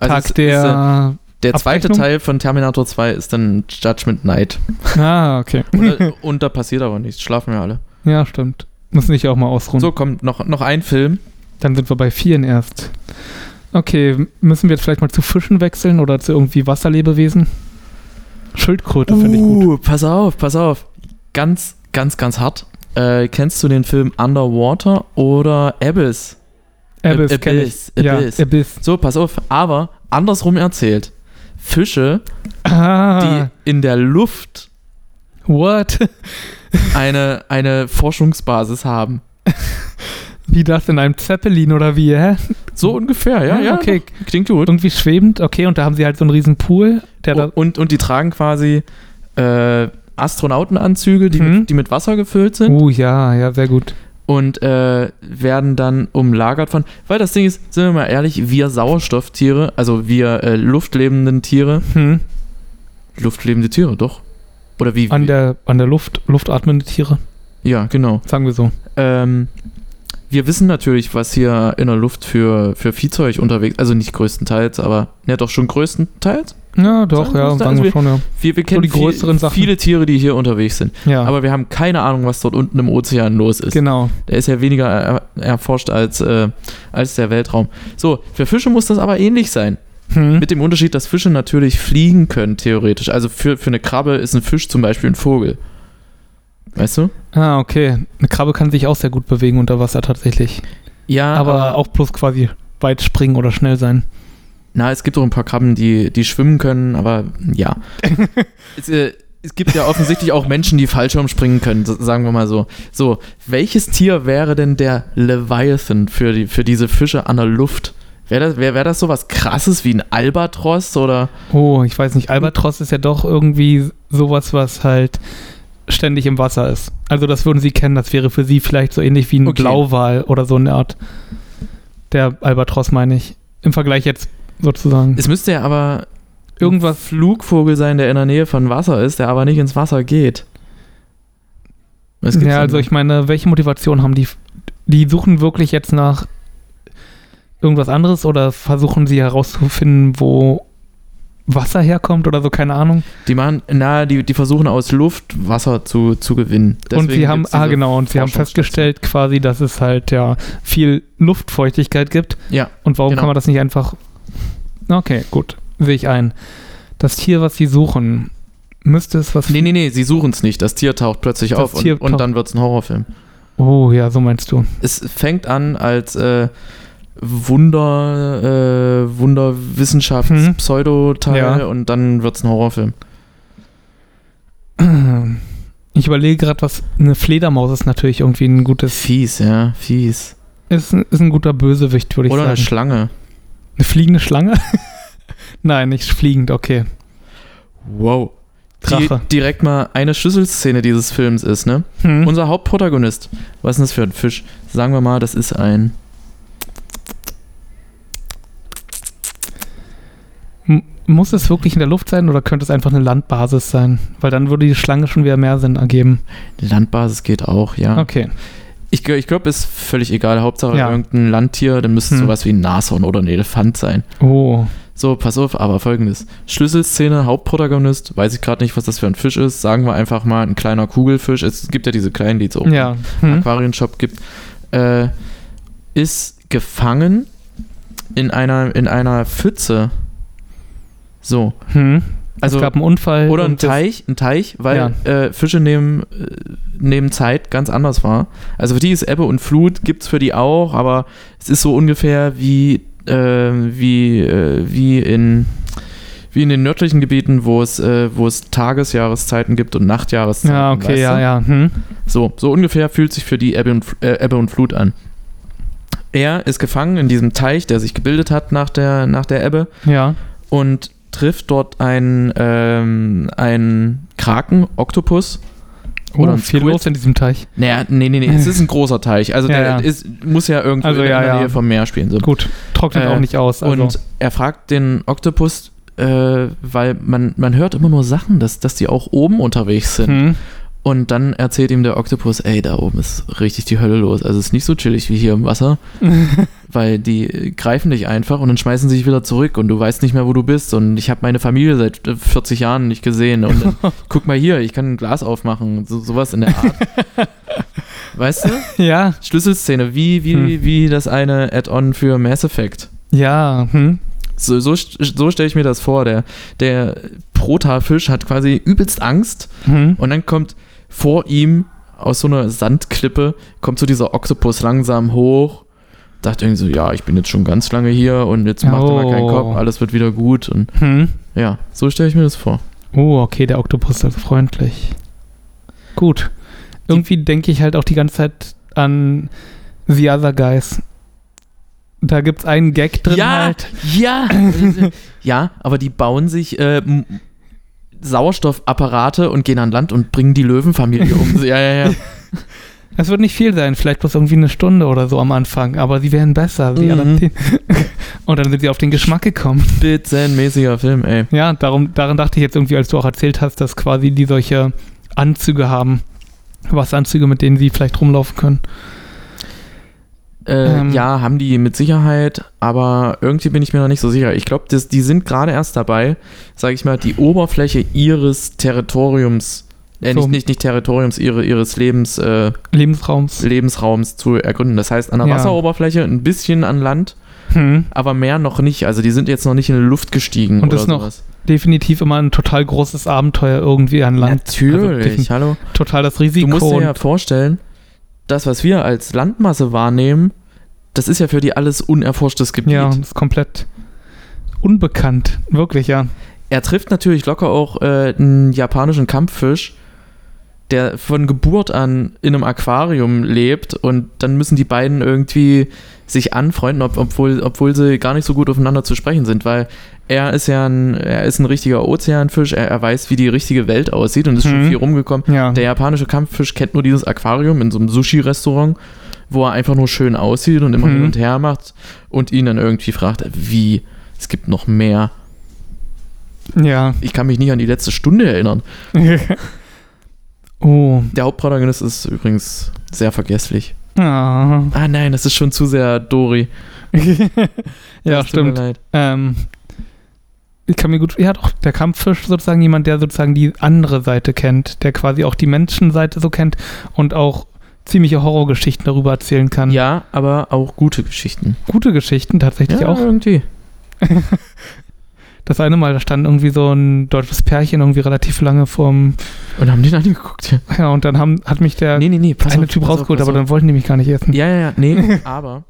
Also Tag es, äh, der. der zweite Abrechnung? Teil von Terminator 2 ist dann Judgment Night. ah, okay. Und, da- und da passiert aber nichts, schlafen wir alle. Ja, stimmt. Müssen sich auch mal ausruhen. So, kommt noch, noch ein Film. Dann sind wir bei vieren erst. Okay, müssen wir jetzt vielleicht mal zu Fischen wechseln oder zu irgendwie Wasserlebewesen? Schildkröte finde ich gut. Uh, pass auf, pass auf. Ganz, ganz, ganz hart. Äh, kennst du den Film Underwater oder Abyss? Abyss, Ab- Abyss, ich. Ja, Abyss. Abyss. So, pass auf, aber andersrum erzählt. Fische, Ah, die in der Luft what? eine, eine Forschungsbasis haben. Wie das in einem Zeppelin oder wie, hä? So ungefähr, ja, Ah, ja. okay. doch, Klingt gut. Irgendwie schwebend, okay, und da haben sie halt so einen riesen Pool, der da. Und, und die tragen quasi äh, Astronautenanzüge, die, Mhm. mit, die mit Wasser gefüllt sind Uh, ja, ja, sehr gut. und äh, werden dann umlagert von. Weil das Ding ist, sind wir mal ehrlich, wir Sauerstofftiere, also wir äh, luftlebenden Tiere, Hm. luftlebende Tiere, doch. Oder wie? An der, an der Luft, luftatmende Tiere, ja, genau. sagen wir so. Ähm, wir wissen natürlich, was hier in der Luft für, für Viehzeug unterwegs also nicht größtenteils, aber ja doch schon größtenteils. Ja, doch, ja, sagen also wir schon, ja. Wir, wir kennen die viel- größeren Sachen. viele Tiere, die hier unterwegs sind. Ja, Aber wir haben keine Ahnung, was dort unten im Ozean los ist. genau. Der ist ja weniger er, erforscht als, äh, als der Weltraum. So, für Fische muss das aber ähnlich sein. Hm. Mit dem Unterschied, dass Fische natürlich fliegen können, theoretisch. Also für, für eine Krabbe ist ein Fisch zum Beispiel ein Vogel. Weißt du? Ah, okay. Eine Krabbe kann sich auch sehr gut bewegen unter Wasser tatsächlich. Ja, aber auch bloß quasi weit springen oder schnell sein. Na, es gibt auch ein paar Krabben, die, die schwimmen können, aber ja. es, äh, es gibt ja offensichtlich auch Menschen, die Fallschirm springen können, so- sagen wir mal so. So, welches Tier wäre denn der Leviathan für, die, für diese Fische an der Luft? Wäre das, wär, wär das sowas krasses wie ein Albatros oder? Oh, ich weiß nicht. Albatros ist ja doch irgendwie sowas, was halt ständig im Wasser ist. Also das würden sie kennen. Das wäre für sie vielleicht so ähnlich wie ein Okay. Blauwal oder so eine Art. Der Albatros meine ich. Im Vergleich jetzt sozusagen. Es müsste ja aber Irgendwas. Flugvogel sein, der in der Nähe von Wasser ist, der aber nicht ins Wasser geht. Ja, also ich meine, welche Motivation haben die? Die suchen wirklich jetzt nach irgendwas anderes oder versuchen sie herauszufinden, wo Wasser herkommt oder so, keine Ahnung. Die machen, na, die, die versuchen aus Luft Wasser zu, zu gewinnen. und Deswegen sie haben, ah genau, und sie haben festgestellt quasi, dass es halt ja viel Luftfeuchtigkeit gibt. Ja, Und warum Genau. kann man das nicht einfach. Okay, gut, sehe ich ein. Das Tier, was sie suchen, müsste es was. Nee, nee, nee, sie suchen es nicht. Das Tier taucht plötzlich Das auf und, und dann wird es ein Horrorfilm. Oh ja, so meinst du. Es fängt an als äh, Wunder, äh, Wunderwissenschafts-Pseudo-Teil Ja. und dann wird es ein Horrorfilm. Ich überlege gerade, was. Eine Fledermaus ist natürlich irgendwie ein gutes. Fies, ja, fies. Ist, ein- ist ein guter Bösewicht, würde ich Oder sagen. eine Schlange. Eine fliegende Schlange? Nein, nicht fliegend, okay. Wow. Die, Drache. direkt mal eine Schlüsselszene dieses Films ist, ne? Hm. Unser Hauptprotagonist, was ist denn das für ein Fisch? Sagen wir mal, das ist ein. M- Muss es wirklich in der Luft sein oder könnte es einfach eine Landbasis sein? Weil dann würde die Schlange schon wieder mehr Sinn ergeben. Landbasis geht auch, ja. Okay. Ich, ich glaube, ist völlig egal. Hauptsache Ja. irgendein Landtier, dann müsste es Hm. sowas wie ein Nashorn oder ein Elefant sein. Oh. So, pass auf, aber folgendes. Schlüsselszene, Hauptprotagonist, weiß ich gerade nicht, was das für ein Fisch ist. Sagen wir einfach mal ein kleiner Kugelfisch. Es gibt ja diese kleinen, die es auch Ja. im Hm. Aquarienshop gibt. Äh, ist gefangen in einer, in einer Pfütze. So. Hm. Also, es gab einen Unfall. oder ein Teich, ein Teich, weil äh, Fische nehmen, äh, nehmen Zeit ganz anders wahr. Also für die ist Ebbe und Flut, gibt es für die auch, aber es ist so ungefähr wie, äh, wie, äh, wie in wie in den nördlichen Gebieten, wo es, äh, wo es Tagesjahreszeiten gibt und Nachtjahreszeiten. Ja, okay, weißt ja, du? ja. Hm. So, so ungefähr fühlt sich für die Ebbe und, äh, Ebbe und Flut an. Er ist gefangen in diesem Teich, der sich gebildet hat nach der, nach der Ebbe Ja. und trifft dort einen, ähm, einen Kraken, Oktopus. Oh, Oder ein viel Squid. los in diesem Teich. Naja, nee, nee, nee, es ist ein großer Teich. Also Ja, der ja. Ist, muss ja irgendwo Also, in der ja. Nähe vom Meer spielen. So. Gut, trocknet Äh, auch nicht aus. Also. Und er fragt den Oktopus, äh, weil man, man hört immer nur Sachen, dass, dass die auch oben unterwegs sind. hm. Und dann erzählt ihm der Oktopus, ey, da oben ist richtig die Hölle los. Also es ist nicht so chillig wie hier im Wasser, weil die äh, greifen dich einfach und dann schmeißen sie dich wieder zurück und du weißt nicht mehr, wo du bist. Und ich habe meine Familie seit äh, 40 Jahren nicht gesehen. Und dann, guck mal hier, ich kann ein Glas aufmachen. So, sowas in der Art. weißt du? ja, Schlüsselszene, wie, wie, Hm. wie das eine Add-on für Mass Effect. ja. Hm. So, so, so stelle ich mir das vor. Der, der Protafisch hat quasi übelst Angst Hm. und dann kommt vor ihm aus so einer Sandklippe, kommt so dieser Oktopus langsam hoch. Dachte irgendwie so, ja, ich bin jetzt schon ganz lange hier und jetzt macht er mal keinen Oh. Kopf, alles wird wieder gut. Und Hm. ja, so stelle ich mir das vor. Oh, okay, der Oktopus ist freundlich. Gut. Irgendwie denke ich halt auch die ganze Zeit an The Other Guys. Da gibt es einen Gag drin ja, halt. ja, ja, aber die bauen sich äh, Sauerstoffapparate und gehen an Land und bringen die Löwenfamilie um. ja, ja, ja. Es wird nicht viel sein, vielleicht bloß irgendwie eine Stunde oder so am Anfang, aber sie werden besser. Sie Mhm. Und dann sind sie auf den Geschmack gekommen. Spitzenmäßiger Film, ey. Ja, darum, daran dachte ich jetzt irgendwie, als du auch erzählt hast, dass quasi die solche Anzüge haben. Was Anzüge, mit denen sie vielleicht rumlaufen können. Äh, Ähm. ja, haben die mit Sicherheit, aber irgendwie bin ich mir noch nicht so sicher. Ich glaube, die sind gerade erst dabei, sage ich mal, die Oberfläche ihres Territoriums, äh, So. nicht, nicht, nicht Territoriums, ihre, ihres Lebens, äh, Lebensraums. Lebensraums zu ergründen. Das heißt, an der Ja. Wasseroberfläche ein bisschen an Land, Hm. aber mehr noch nicht. Also die sind jetzt noch nicht in die Luft gestiegen Und oder das noch sowas. Definitiv immer ein total großes Abenteuer irgendwie an Land. Natürlich, Also hallo. total das Du Risiko. musst dir ja vorstellen, das, was wir als Landmasse wahrnehmen, das ist ja für die alles unerforschtes Gebiet. ja, das ist komplett unbekannt. Wirklich, ja. Er trifft natürlich locker auch äh, einen japanischen Kampffisch, der von Geburt an in einem Aquarium lebt und dann müssen die beiden irgendwie sich anfreunden, ob, obwohl, obwohl sie gar nicht so gut aufeinander zu sprechen sind, weil er ist ja ein, er ist ein richtiger Ozeanfisch, er, er weiß, wie die richtige Welt aussieht und ist schon Mhm. viel rumgekommen. Ja. Der japanische Kampffisch kennt nur dieses Aquarium in so einem Sushi-Restaurant, wo er einfach nur schön aussieht und immer Mhm. hin und her macht und ihn dann irgendwie fragt, wie, es gibt noch mehr. ja. Ich kann mich nicht an die letzte Stunde erinnern. oh. Der Hauptprotagonist ist übrigens sehr vergesslich. Ah. Ah nein, das ist schon zu sehr Dori. ja, stimmt. leid. Ähm, ich kann mir gut, ja doch, der Kampffisch sozusagen jemand, der sozusagen die andere Seite kennt, der quasi auch die Menschenseite so kennt und auch ziemliche Horrorgeschichten darüber erzählen kann. Ja, aber auch gute Geschichten. Gute Geschichten tatsächlich Ja, auch. irgendwie. Das eine Mal, da stand irgendwie so ein deutsches Pärchen irgendwie relativ lange vorm, Und haben die noch nie geguckt. Ja. ja, und dann haben, hat mich der Nee, nee, nee, eine auf, Typ rausgeholt, aber auf. dann wollten die mich gar nicht essen. Ja, ja, ja, nee, aber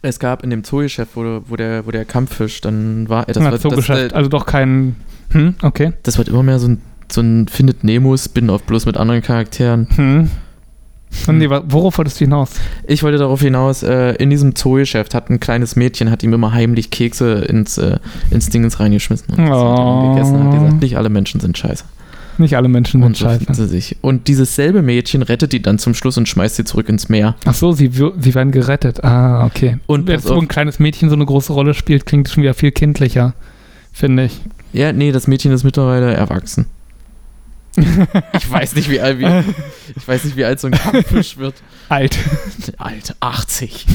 es gab in dem Zoogeschäft, wo, wo, der, wo der Kampffisch dann war, äh, das, Na, wird, Zoogeschäft, das, äh, also doch kein, hm, okay. das wird immer mehr so ein, so ein Findet Nemo-Spin-Off, bloß mit anderen Charakteren. Hm. Und nee, worauf wolltest du hinaus? Ich wollte darauf hinaus, äh, in diesem Zoogeschäft hat ein kleines Mädchen, hat ihm immer heimlich Kekse ins, äh, ins Dingens reingeschmissen. Und Oh. gegessen hat gesagt, nicht alle Menschen sind scheiße. Nicht alle Menschen sind Und scheiße. sie sich. Und dieses selbe Mädchen rettet die dann zum Schluss und schmeißt sie zurück ins Meer. Ach so, sie, sie werden gerettet. Ah, okay. Und jetzt, wo ein kleines Mädchen so eine große Rolle spielt, klingt es schon wieder viel kindlicher, finde ich. Ja, nee, das Mädchen ist mittlerweile erwachsen. Ich weiß nicht, wie alt, wie, ich weiß nicht, wie alt so ein Kampffisch wird. Alt. Alt, 80.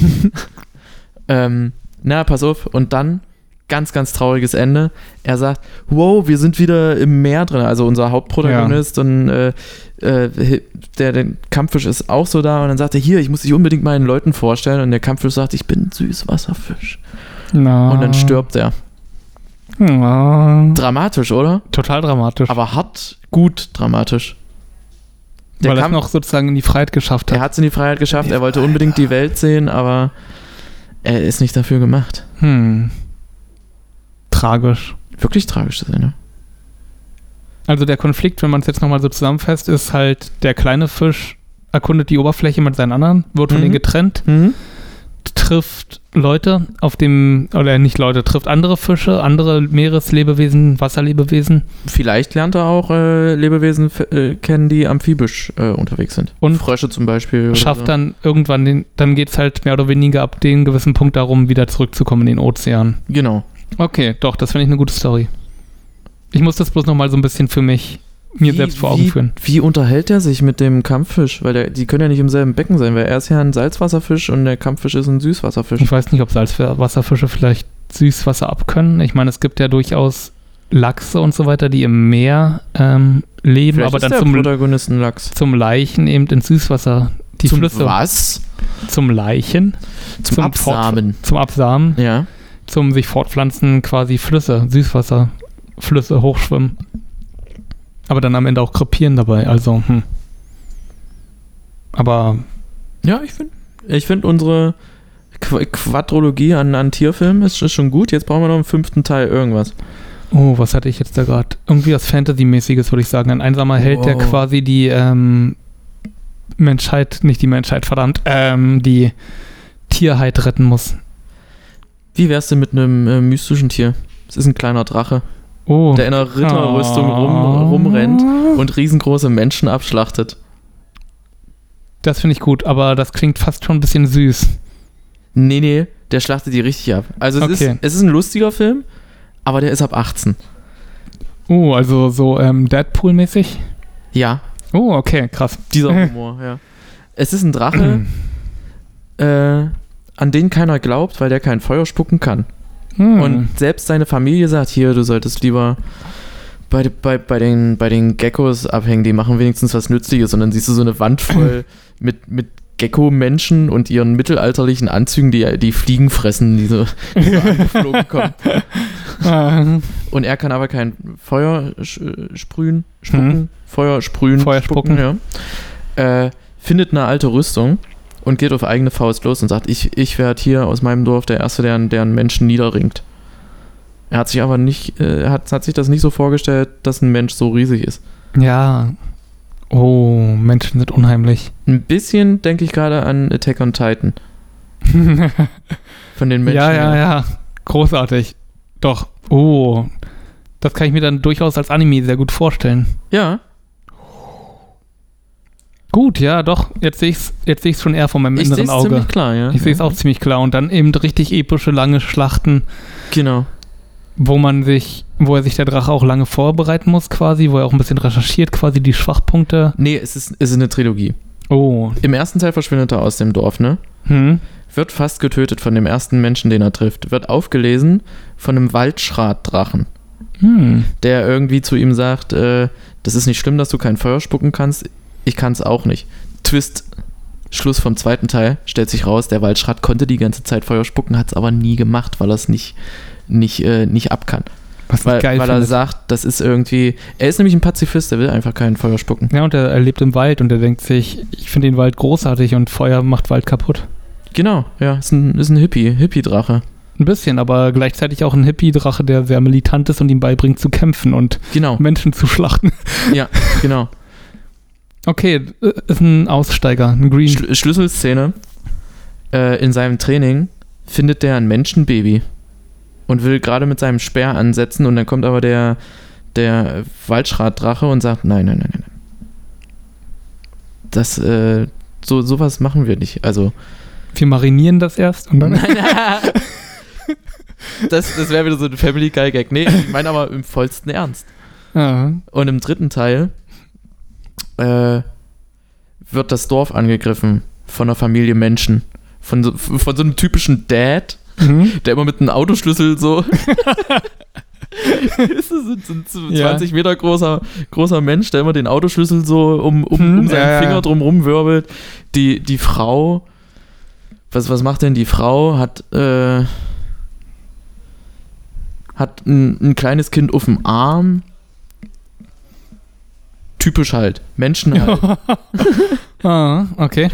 ähm, na, pass auf. Und dann, ganz, ganz trauriges Ende. Er sagt, wow, wir sind wieder im Meer drin. Also unser Hauptprotagonist und äh, äh, der, der Kampffisch ist auch so da. Und dann sagt er, hier, ich muss dich unbedingt meinen Leuten vorstellen. Und der Kampffisch sagt, ich bin ein Süßwasserfisch. Na. Und dann stirbt er. Na. Dramatisch, oder? Total dramatisch. Aber hart, gut dramatisch. Der weil er es noch sozusagen in die Freiheit geschafft hat. Er hat es in die Freiheit geschafft, er wollte unbedingt die Welt sehen, aber er ist nicht dafür gemacht. Hm. Tragisch. wirklich tragische Szene. Also der Konflikt, wenn man es jetzt nochmal so zusammenfasst, ist halt, der kleine Fisch erkundet die Oberfläche mit seinen anderen, wird von Mhm. denen getrennt, trifft Leute auf dem, oder nicht Leute, trifft andere Fische, andere Meereslebewesen, Wasserlebewesen Vielleicht lernt er auch äh, Lebewesen äh, kennen, die amphibisch äh, unterwegs sind. Und Frösche zum Beispiel. schafft so. dann irgendwann den, dann geht es halt mehr oder weniger ab dem gewissen Punkt darum, wieder zurückzukommen in den Ozean. Genau. Okay, doch, das finde ich eine gute Story. Ich muss das bloß nochmal so ein bisschen für mich, mir Wie- selbst vor Augen wie, führen. Wie unterhält er sich mit dem Kampffisch? Weil der, die können ja nicht im selben Becken sein, weil er ist ja ein Salzwasserfisch und der Kampffisch ist ein Süßwasserfisch. Ich weiß nicht, ob Salzwasserfische vielleicht Süßwasser abkönnen. Ich meine, es gibt ja durchaus Lachse und so weiter, die im Meer ähm, leben, Vielleicht aber ist dann der zum, Protagonistenlachs. zum Leichen eben ins Süßwasser. Die Zum Flüsse. was? Zum Leichen, Zum, Zum Absamen. zum Absamen, Ja. zum sich fortpflanzen quasi Flüsse, Süßwasser, Flüsse hochschwimmen. Aber dann am Ende auch krepieren dabei, also, hm. Aber, Ja, ich finde ich find unsere Qu Quadrologie an, an Tierfilmen ist, ist schon gut. Jetzt brauchen wir noch einen fünften Teil irgendwas. oh, was hatte ich jetzt da gerade? Irgendwie was Fantasy-mäßiges, würde ich sagen. Ein einsamer Held, der Wow. quasi die ähm, Menschheit, nicht die Menschheit, verdammt, ähm, die Tierheit retten muss. Wie wär's denn mit einem äh, mystischen Tier? Es ist ein kleiner Drache, Oh. der in einer Ritterrüstung rum, rumrennt und riesengroße Menschen abschlachtet. Das finde ich gut, aber das klingt fast schon ein bisschen süß. Nee, nee, der schlachtet die richtig ab. Also es, Okay. ist, es ist ein lustiger Film, aber der ist ab 18. Oh, also so ähm, Deadpool-mäßig? Ja, Oh, okay, krass. dieser Humor, ja. Es ist ein Drache, äh, an den keiner glaubt, weil der kein Feuer spucken kann. Hm. Und selbst seine Familie sagt, hier, du solltest lieber bei, bei, bei, den, bei den Geckos abhängen, die machen wenigstens was Nützliches. Und dann siehst du so eine Wand voll mit, mit Gecko-Menschen und ihren mittelalterlichen Anzügen, die die Fliegen fressen, die so, die so angeflogen kommen. Ah, Und er kann aber kein Feuer sch- sprühen, spucken, Mhm. Feuer sprühen, Feuer spucken. ja. Äh, findet eine alte Rüstung und geht auf eigene Faust los und sagt, ich, ich werde hier aus meinem Dorf der Erste, der, der einen Menschen niederringt. Er hat sich aber nicht, äh, hat, hat sich das nicht so vorgestellt, dass ein Mensch so riesig ist. ja. Oh, Menschen sind unheimlich. Ein bisschen denke ich gerade an Attack on Titan. Von den Menschen. ja, ja, ja. Großartig. Doch. Oh. Das kann ich mir dann durchaus als Anime sehr gut vorstellen. Ja, Gut, ja, doch. Jetzt sehe ich es jetzt schon eher von meinem ich inneren Auge. ziemlich klar, ja. Ich sehe es auch ziemlich klar. Und dann eben richtig epische, lange Schlachten, Genau. wo man sich, wo er sich der Drache auch lange vorbereiten muss, quasi, wo er auch ein bisschen recherchiert, quasi die Schwachpunkte. Nee, es ist, es ist eine Trilogie. Oh. Im ersten Teil verschwindet er aus dem Dorf, ne? Hm. Wird fast getötet von dem ersten Menschen, den er trifft. Wird aufgelesen von einem Waldschratdrachen, Hm. der irgendwie zu ihm sagt, äh, das ist nicht schlimm, dass du kein Feuer spucken kannst. Ich kann es auch nicht. Twist, Schluss vom zweiten Teil, stellt sich raus, der Waldschrat konnte die ganze Zeit Feuer spucken, hat es aber nie gemacht, weil er es nicht, nicht, äh, nicht ab kann. Was Weil, geil weil er sagt, das ist irgendwie. Er ist nämlich ein Pazifist, der will einfach kein Feuer spucken. Ja, und er, er lebt im Wald und er denkt sich, ich finde den Wald großartig und Feuer macht Wald kaputt. Genau, ja, ist ein, ist ein Hippie, Hippie-Drache. Ein bisschen, aber gleichzeitig auch ein Hippie-Drache, der sehr militant ist und ihm beibringt zu kämpfen und Genau, Menschen zu schlachten. genau. Okay, äh, ist ein Aussteiger, ein Green. Schl Schlüsselszene. Äh, in seinem Training findet der ein Menschenbaby und will gerade mit seinem Speer ansetzen und dann kommt aber der, der Waldschratdrache und sagt, nein, nein, nein, nein. Das, äh, so, sowas machen wir nicht. Also, Wir marinieren das erst und dann. nein, das, das wäre wieder so ein Family Guy Gag. Nee, ich meine aber im vollsten Ernst. Ja. Und im dritten Teil äh, wird das Dorf angegriffen von einer Familie Menschen. Von so, von so einem typischen Dad, Mhm. der immer mit einem Autoschlüssel so. ist so, so, so ein Ja. 20 Meter großer, großer Mensch, der immer den Autoschlüssel so um, um, Mhm, um seinen ja, ja, Finger ja. drum wirbelt. Die, die Frau. Was, was macht denn die Frau? Hat. Äh, hat ein, ein kleines Kind auf dem Arm. Typisch halt. Menschen halt. ah, okay.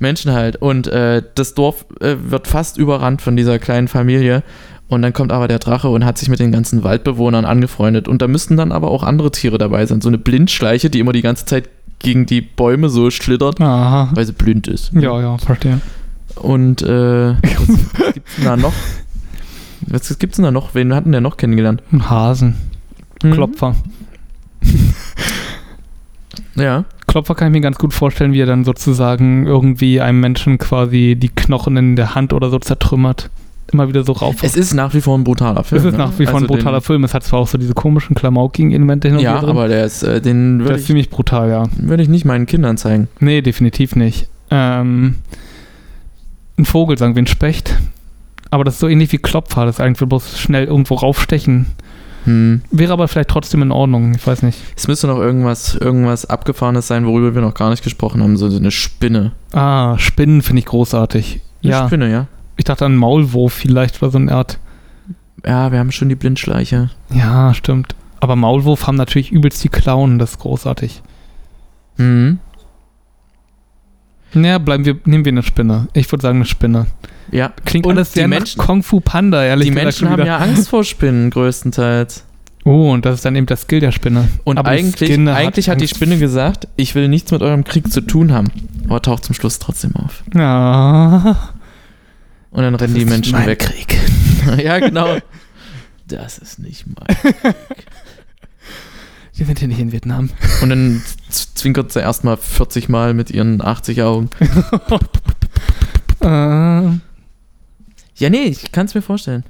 Menschen halt. Und äh, das Dorf äh, wird fast überrannt von dieser kleinen Familie. Und dann kommt aber der Drache und hat sich mit den ganzen Waldbewohnern angefreundet. Und da müssten dann aber auch andere Tiere dabei sein. So eine Blindschleiche, die immer die ganze Zeit gegen die Bäume so schlittert, Aha. weil sie blind ist. Ja, ja, verstehe. Und äh, was gibt's denn da noch? Was gibt's denn da noch? Wen hatten der noch kennengelernt? Ein Hasen. Hm? Klopfer. Ja. Klopfer kann ich mir ganz gut vorstellen, wie er dann sozusagen irgendwie einem Menschen quasi die Knochen in der Hand oder so zertrümmert. Immer wieder so rauf. Es ist nach wie vor ein brutaler Film. Es ist ne? nach wie vor Also ein brutaler Film. Es hat zwar auch so diese komischen klamaukigen Elemente hin und Ja, wieder drin. aber der ist, äh, den der würde ist ich, ziemlich brutal, ja. würd ich nicht meinen Kindern zeigen. Nee, definitiv nicht. Ähm, ein Vogel, sagen wir, ein Specht. Aber das ist so ähnlich wie Klopfer. Das eigentlich bloß schnell irgendwo raufstechen. Hm. Wäre aber vielleicht trotzdem in Ordnung. Ich weiß nicht. Es müsste noch irgendwas, irgendwas Abgefahrenes sein, worüber wir noch gar nicht gesprochen haben. So eine Spinne. Ah, Spinnen finde ich großartig. Eine Ja, Spinne, ja. ich dachte an Maulwurf vielleicht oder so eine Art. Ja, wir haben schon die Blindschleiche. Ja, stimmt. Aber Maulwurf haben natürlich übelst die Klauen. Das ist großartig. Mhm. Naja, bleiben wir, nehmen wir eine Spinne. Ich würde sagen eine Spinne. Ja. Klingt Und alles die sehr Menschen- Kung Fu Panda, ehrlich Die gesagt. Menschen haben ja Angst vor Spinnen größtenteils. Oh, und das ist dann eben das Skill der Spinne. Und Aber die eigentlich, eigentlich hat die Angst. Spinne gesagt, ich will nichts mit eurem Krieg zu tun haben. Aber taucht zum Schluss trotzdem auf. Ja. Und dann rennen die Menschen weg. Krieg. ja, genau. Das ist nicht mein. Wir sind hier nicht in Vietnam. Und dann zwinkert sie erstmal 40 Mal mit ihren 80 Augen. Äh, Ja, nee, ich kann es mir vorstellen.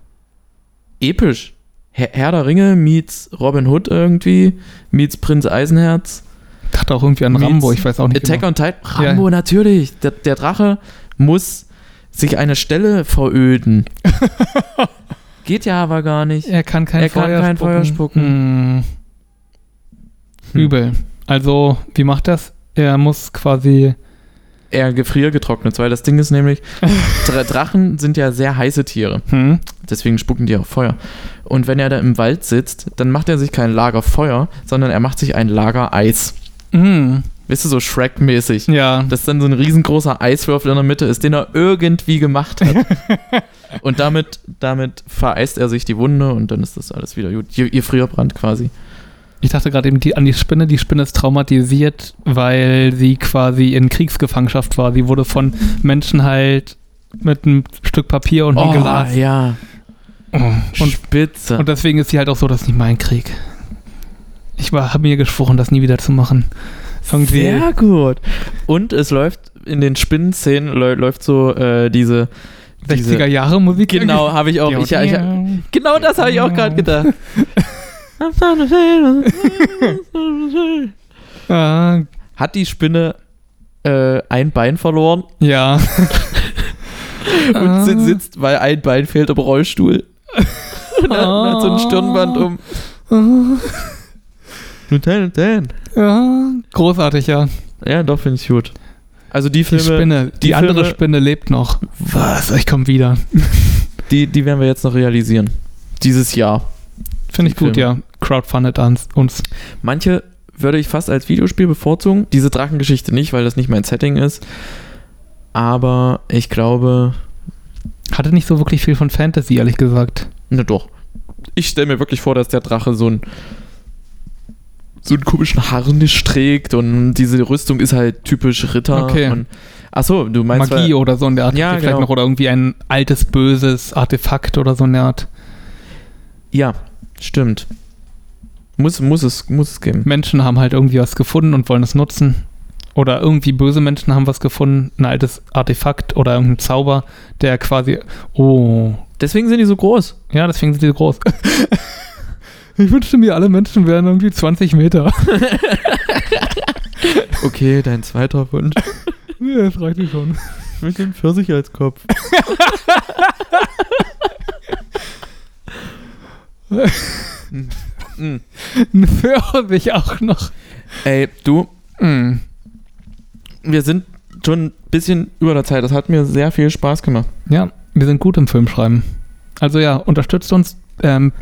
Episch. Herr, Herr der Ringe meets Robin Hood irgendwie, meets Prinz Eisenherz. dachte auch irgendwie an Rambo, ich weiß auch nicht Attack genau. on Titan. Rambo, natürlich. Der, der Drache muss sich eine Stelle veröden. Geht ja aber gar nicht. Er kann kein Er kann Feuer kein spucken. Feuer spucken. Hm. Hm. Übel. Also, wie macht das? Er muss quasi. Er gefriergetrocknet, weil das Ding ist nämlich, Dra- Drachen sind ja sehr heiße Tiere. Hm? Deswegen spucken die auch Feuer. Und wenn er da im Wald sitzt, dann macht er sich kein Lager Feuer, sondern er macht sich ein Lager Eis. Hm. Weißt du, so Shrek-mäßig. Ja. Dass dann so ein riesengroßer Eiswürfel in der Mitte ist, den er irgendwie gemacht hat. und damit, damit vereist er sich die Wunde und dann ist das alles wieder gut. Ihr, ihr Frierbrand quasi. Ich dachte gerade eben die, an die Spinne. Die Spinne ist traumatisiert, weil sie quasi in Kriegsgefangenschaft war. Sie wurde von Menschen halt mit einem Stück Papier und einem Glas. Oh, ja. Und, Spitze. und deswegen ist sie halt auch so, das ist nicht mein Krieg. Ich habe mir geschworen, das nie wieder zu machen. Irgendwie. Sehr gut. Und es läuft in den Spinnenszenen läu- läuft so äh, diese, 60er Jahre Musik. Genau, habe ich auch. Ich, ich, genau das habe ich auch gerade gedacht. Ah, Hat die Spinne äh, ein Bein verloren ja. und Ah. si- sitzt, weil ein Bein fehlt im Rollstuhl. und hat, hat so ein Stirnband um. Lieutenant Dan. Ja, großartig, ja. Ja, doch, finde ich gut. Also die Die Filme, Spinne, die, die andere Filme- Spinne lebt noch. Was? Ich komme wieder. die, die werden wir jetzt noch realisieren. Dieses Jahr. Finde ich gut, Filme. ja. Crowdfundet uns. Manche würde ich fast als Videospiel bevorzugen. Diese Drachengeschichte nicht, weil das nicht mein Setting ist. Aber ich glaube, Hatte nicht so wirklich viel von Fantasy, ehrlich gesagt. na doch. Ich stelle mir wirklich vor, dass der Drache so ein so einen komischen Harnisch trägt und diese Rüstung ist halt typisch Ritter. Okay. Und, achso, du meinst Magie weil- oder so in der Art. Ja, vielleicht genau. noch oder irgendwie ein altes, böses Artefakt oder so in der Art. Ja, stimmt. Muss, muss, es, muss es geben. Menschen haben halt irgendwie was gefunden und wollen es nutzen. Oder irgendwie böse Menschen haben was gefunden, ein altes Artefakt oder irgendein Zauber, der quasi. Oh. Deswegen sind die so groß. Ja, deswegen sind die so groß. Ich wünschte mir, alle Menschen wären irgendwie 20 Meter. Okay, dein zweiter Wunsch. Ja, das reicht mir schon. Mit dem Pfirsich als Kopf. Mhm. Höre ich auch noch. Ey, du, Mm. wir sind schon ein bisschen über der Zeit. Das hat mir sehr viel Spaß gemacht. Ja, wir sind gut im Filmschreiben. Also ja, unterstützt uns. Ähm,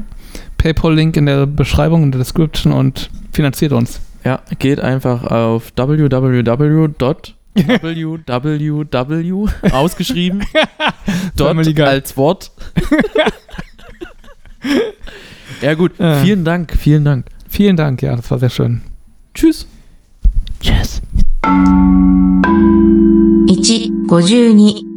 PayPal-Link in der Beschreibung, in der Description und finanziert uns. Ja, geht einfach auf www. www ausgeschrieben Guy. als Wort Ja, gut. Äh. Vielen Dank, vielen Dank. Vielen Dank, ja, das war sehr schön. Tschüss. Tschüss. 1、52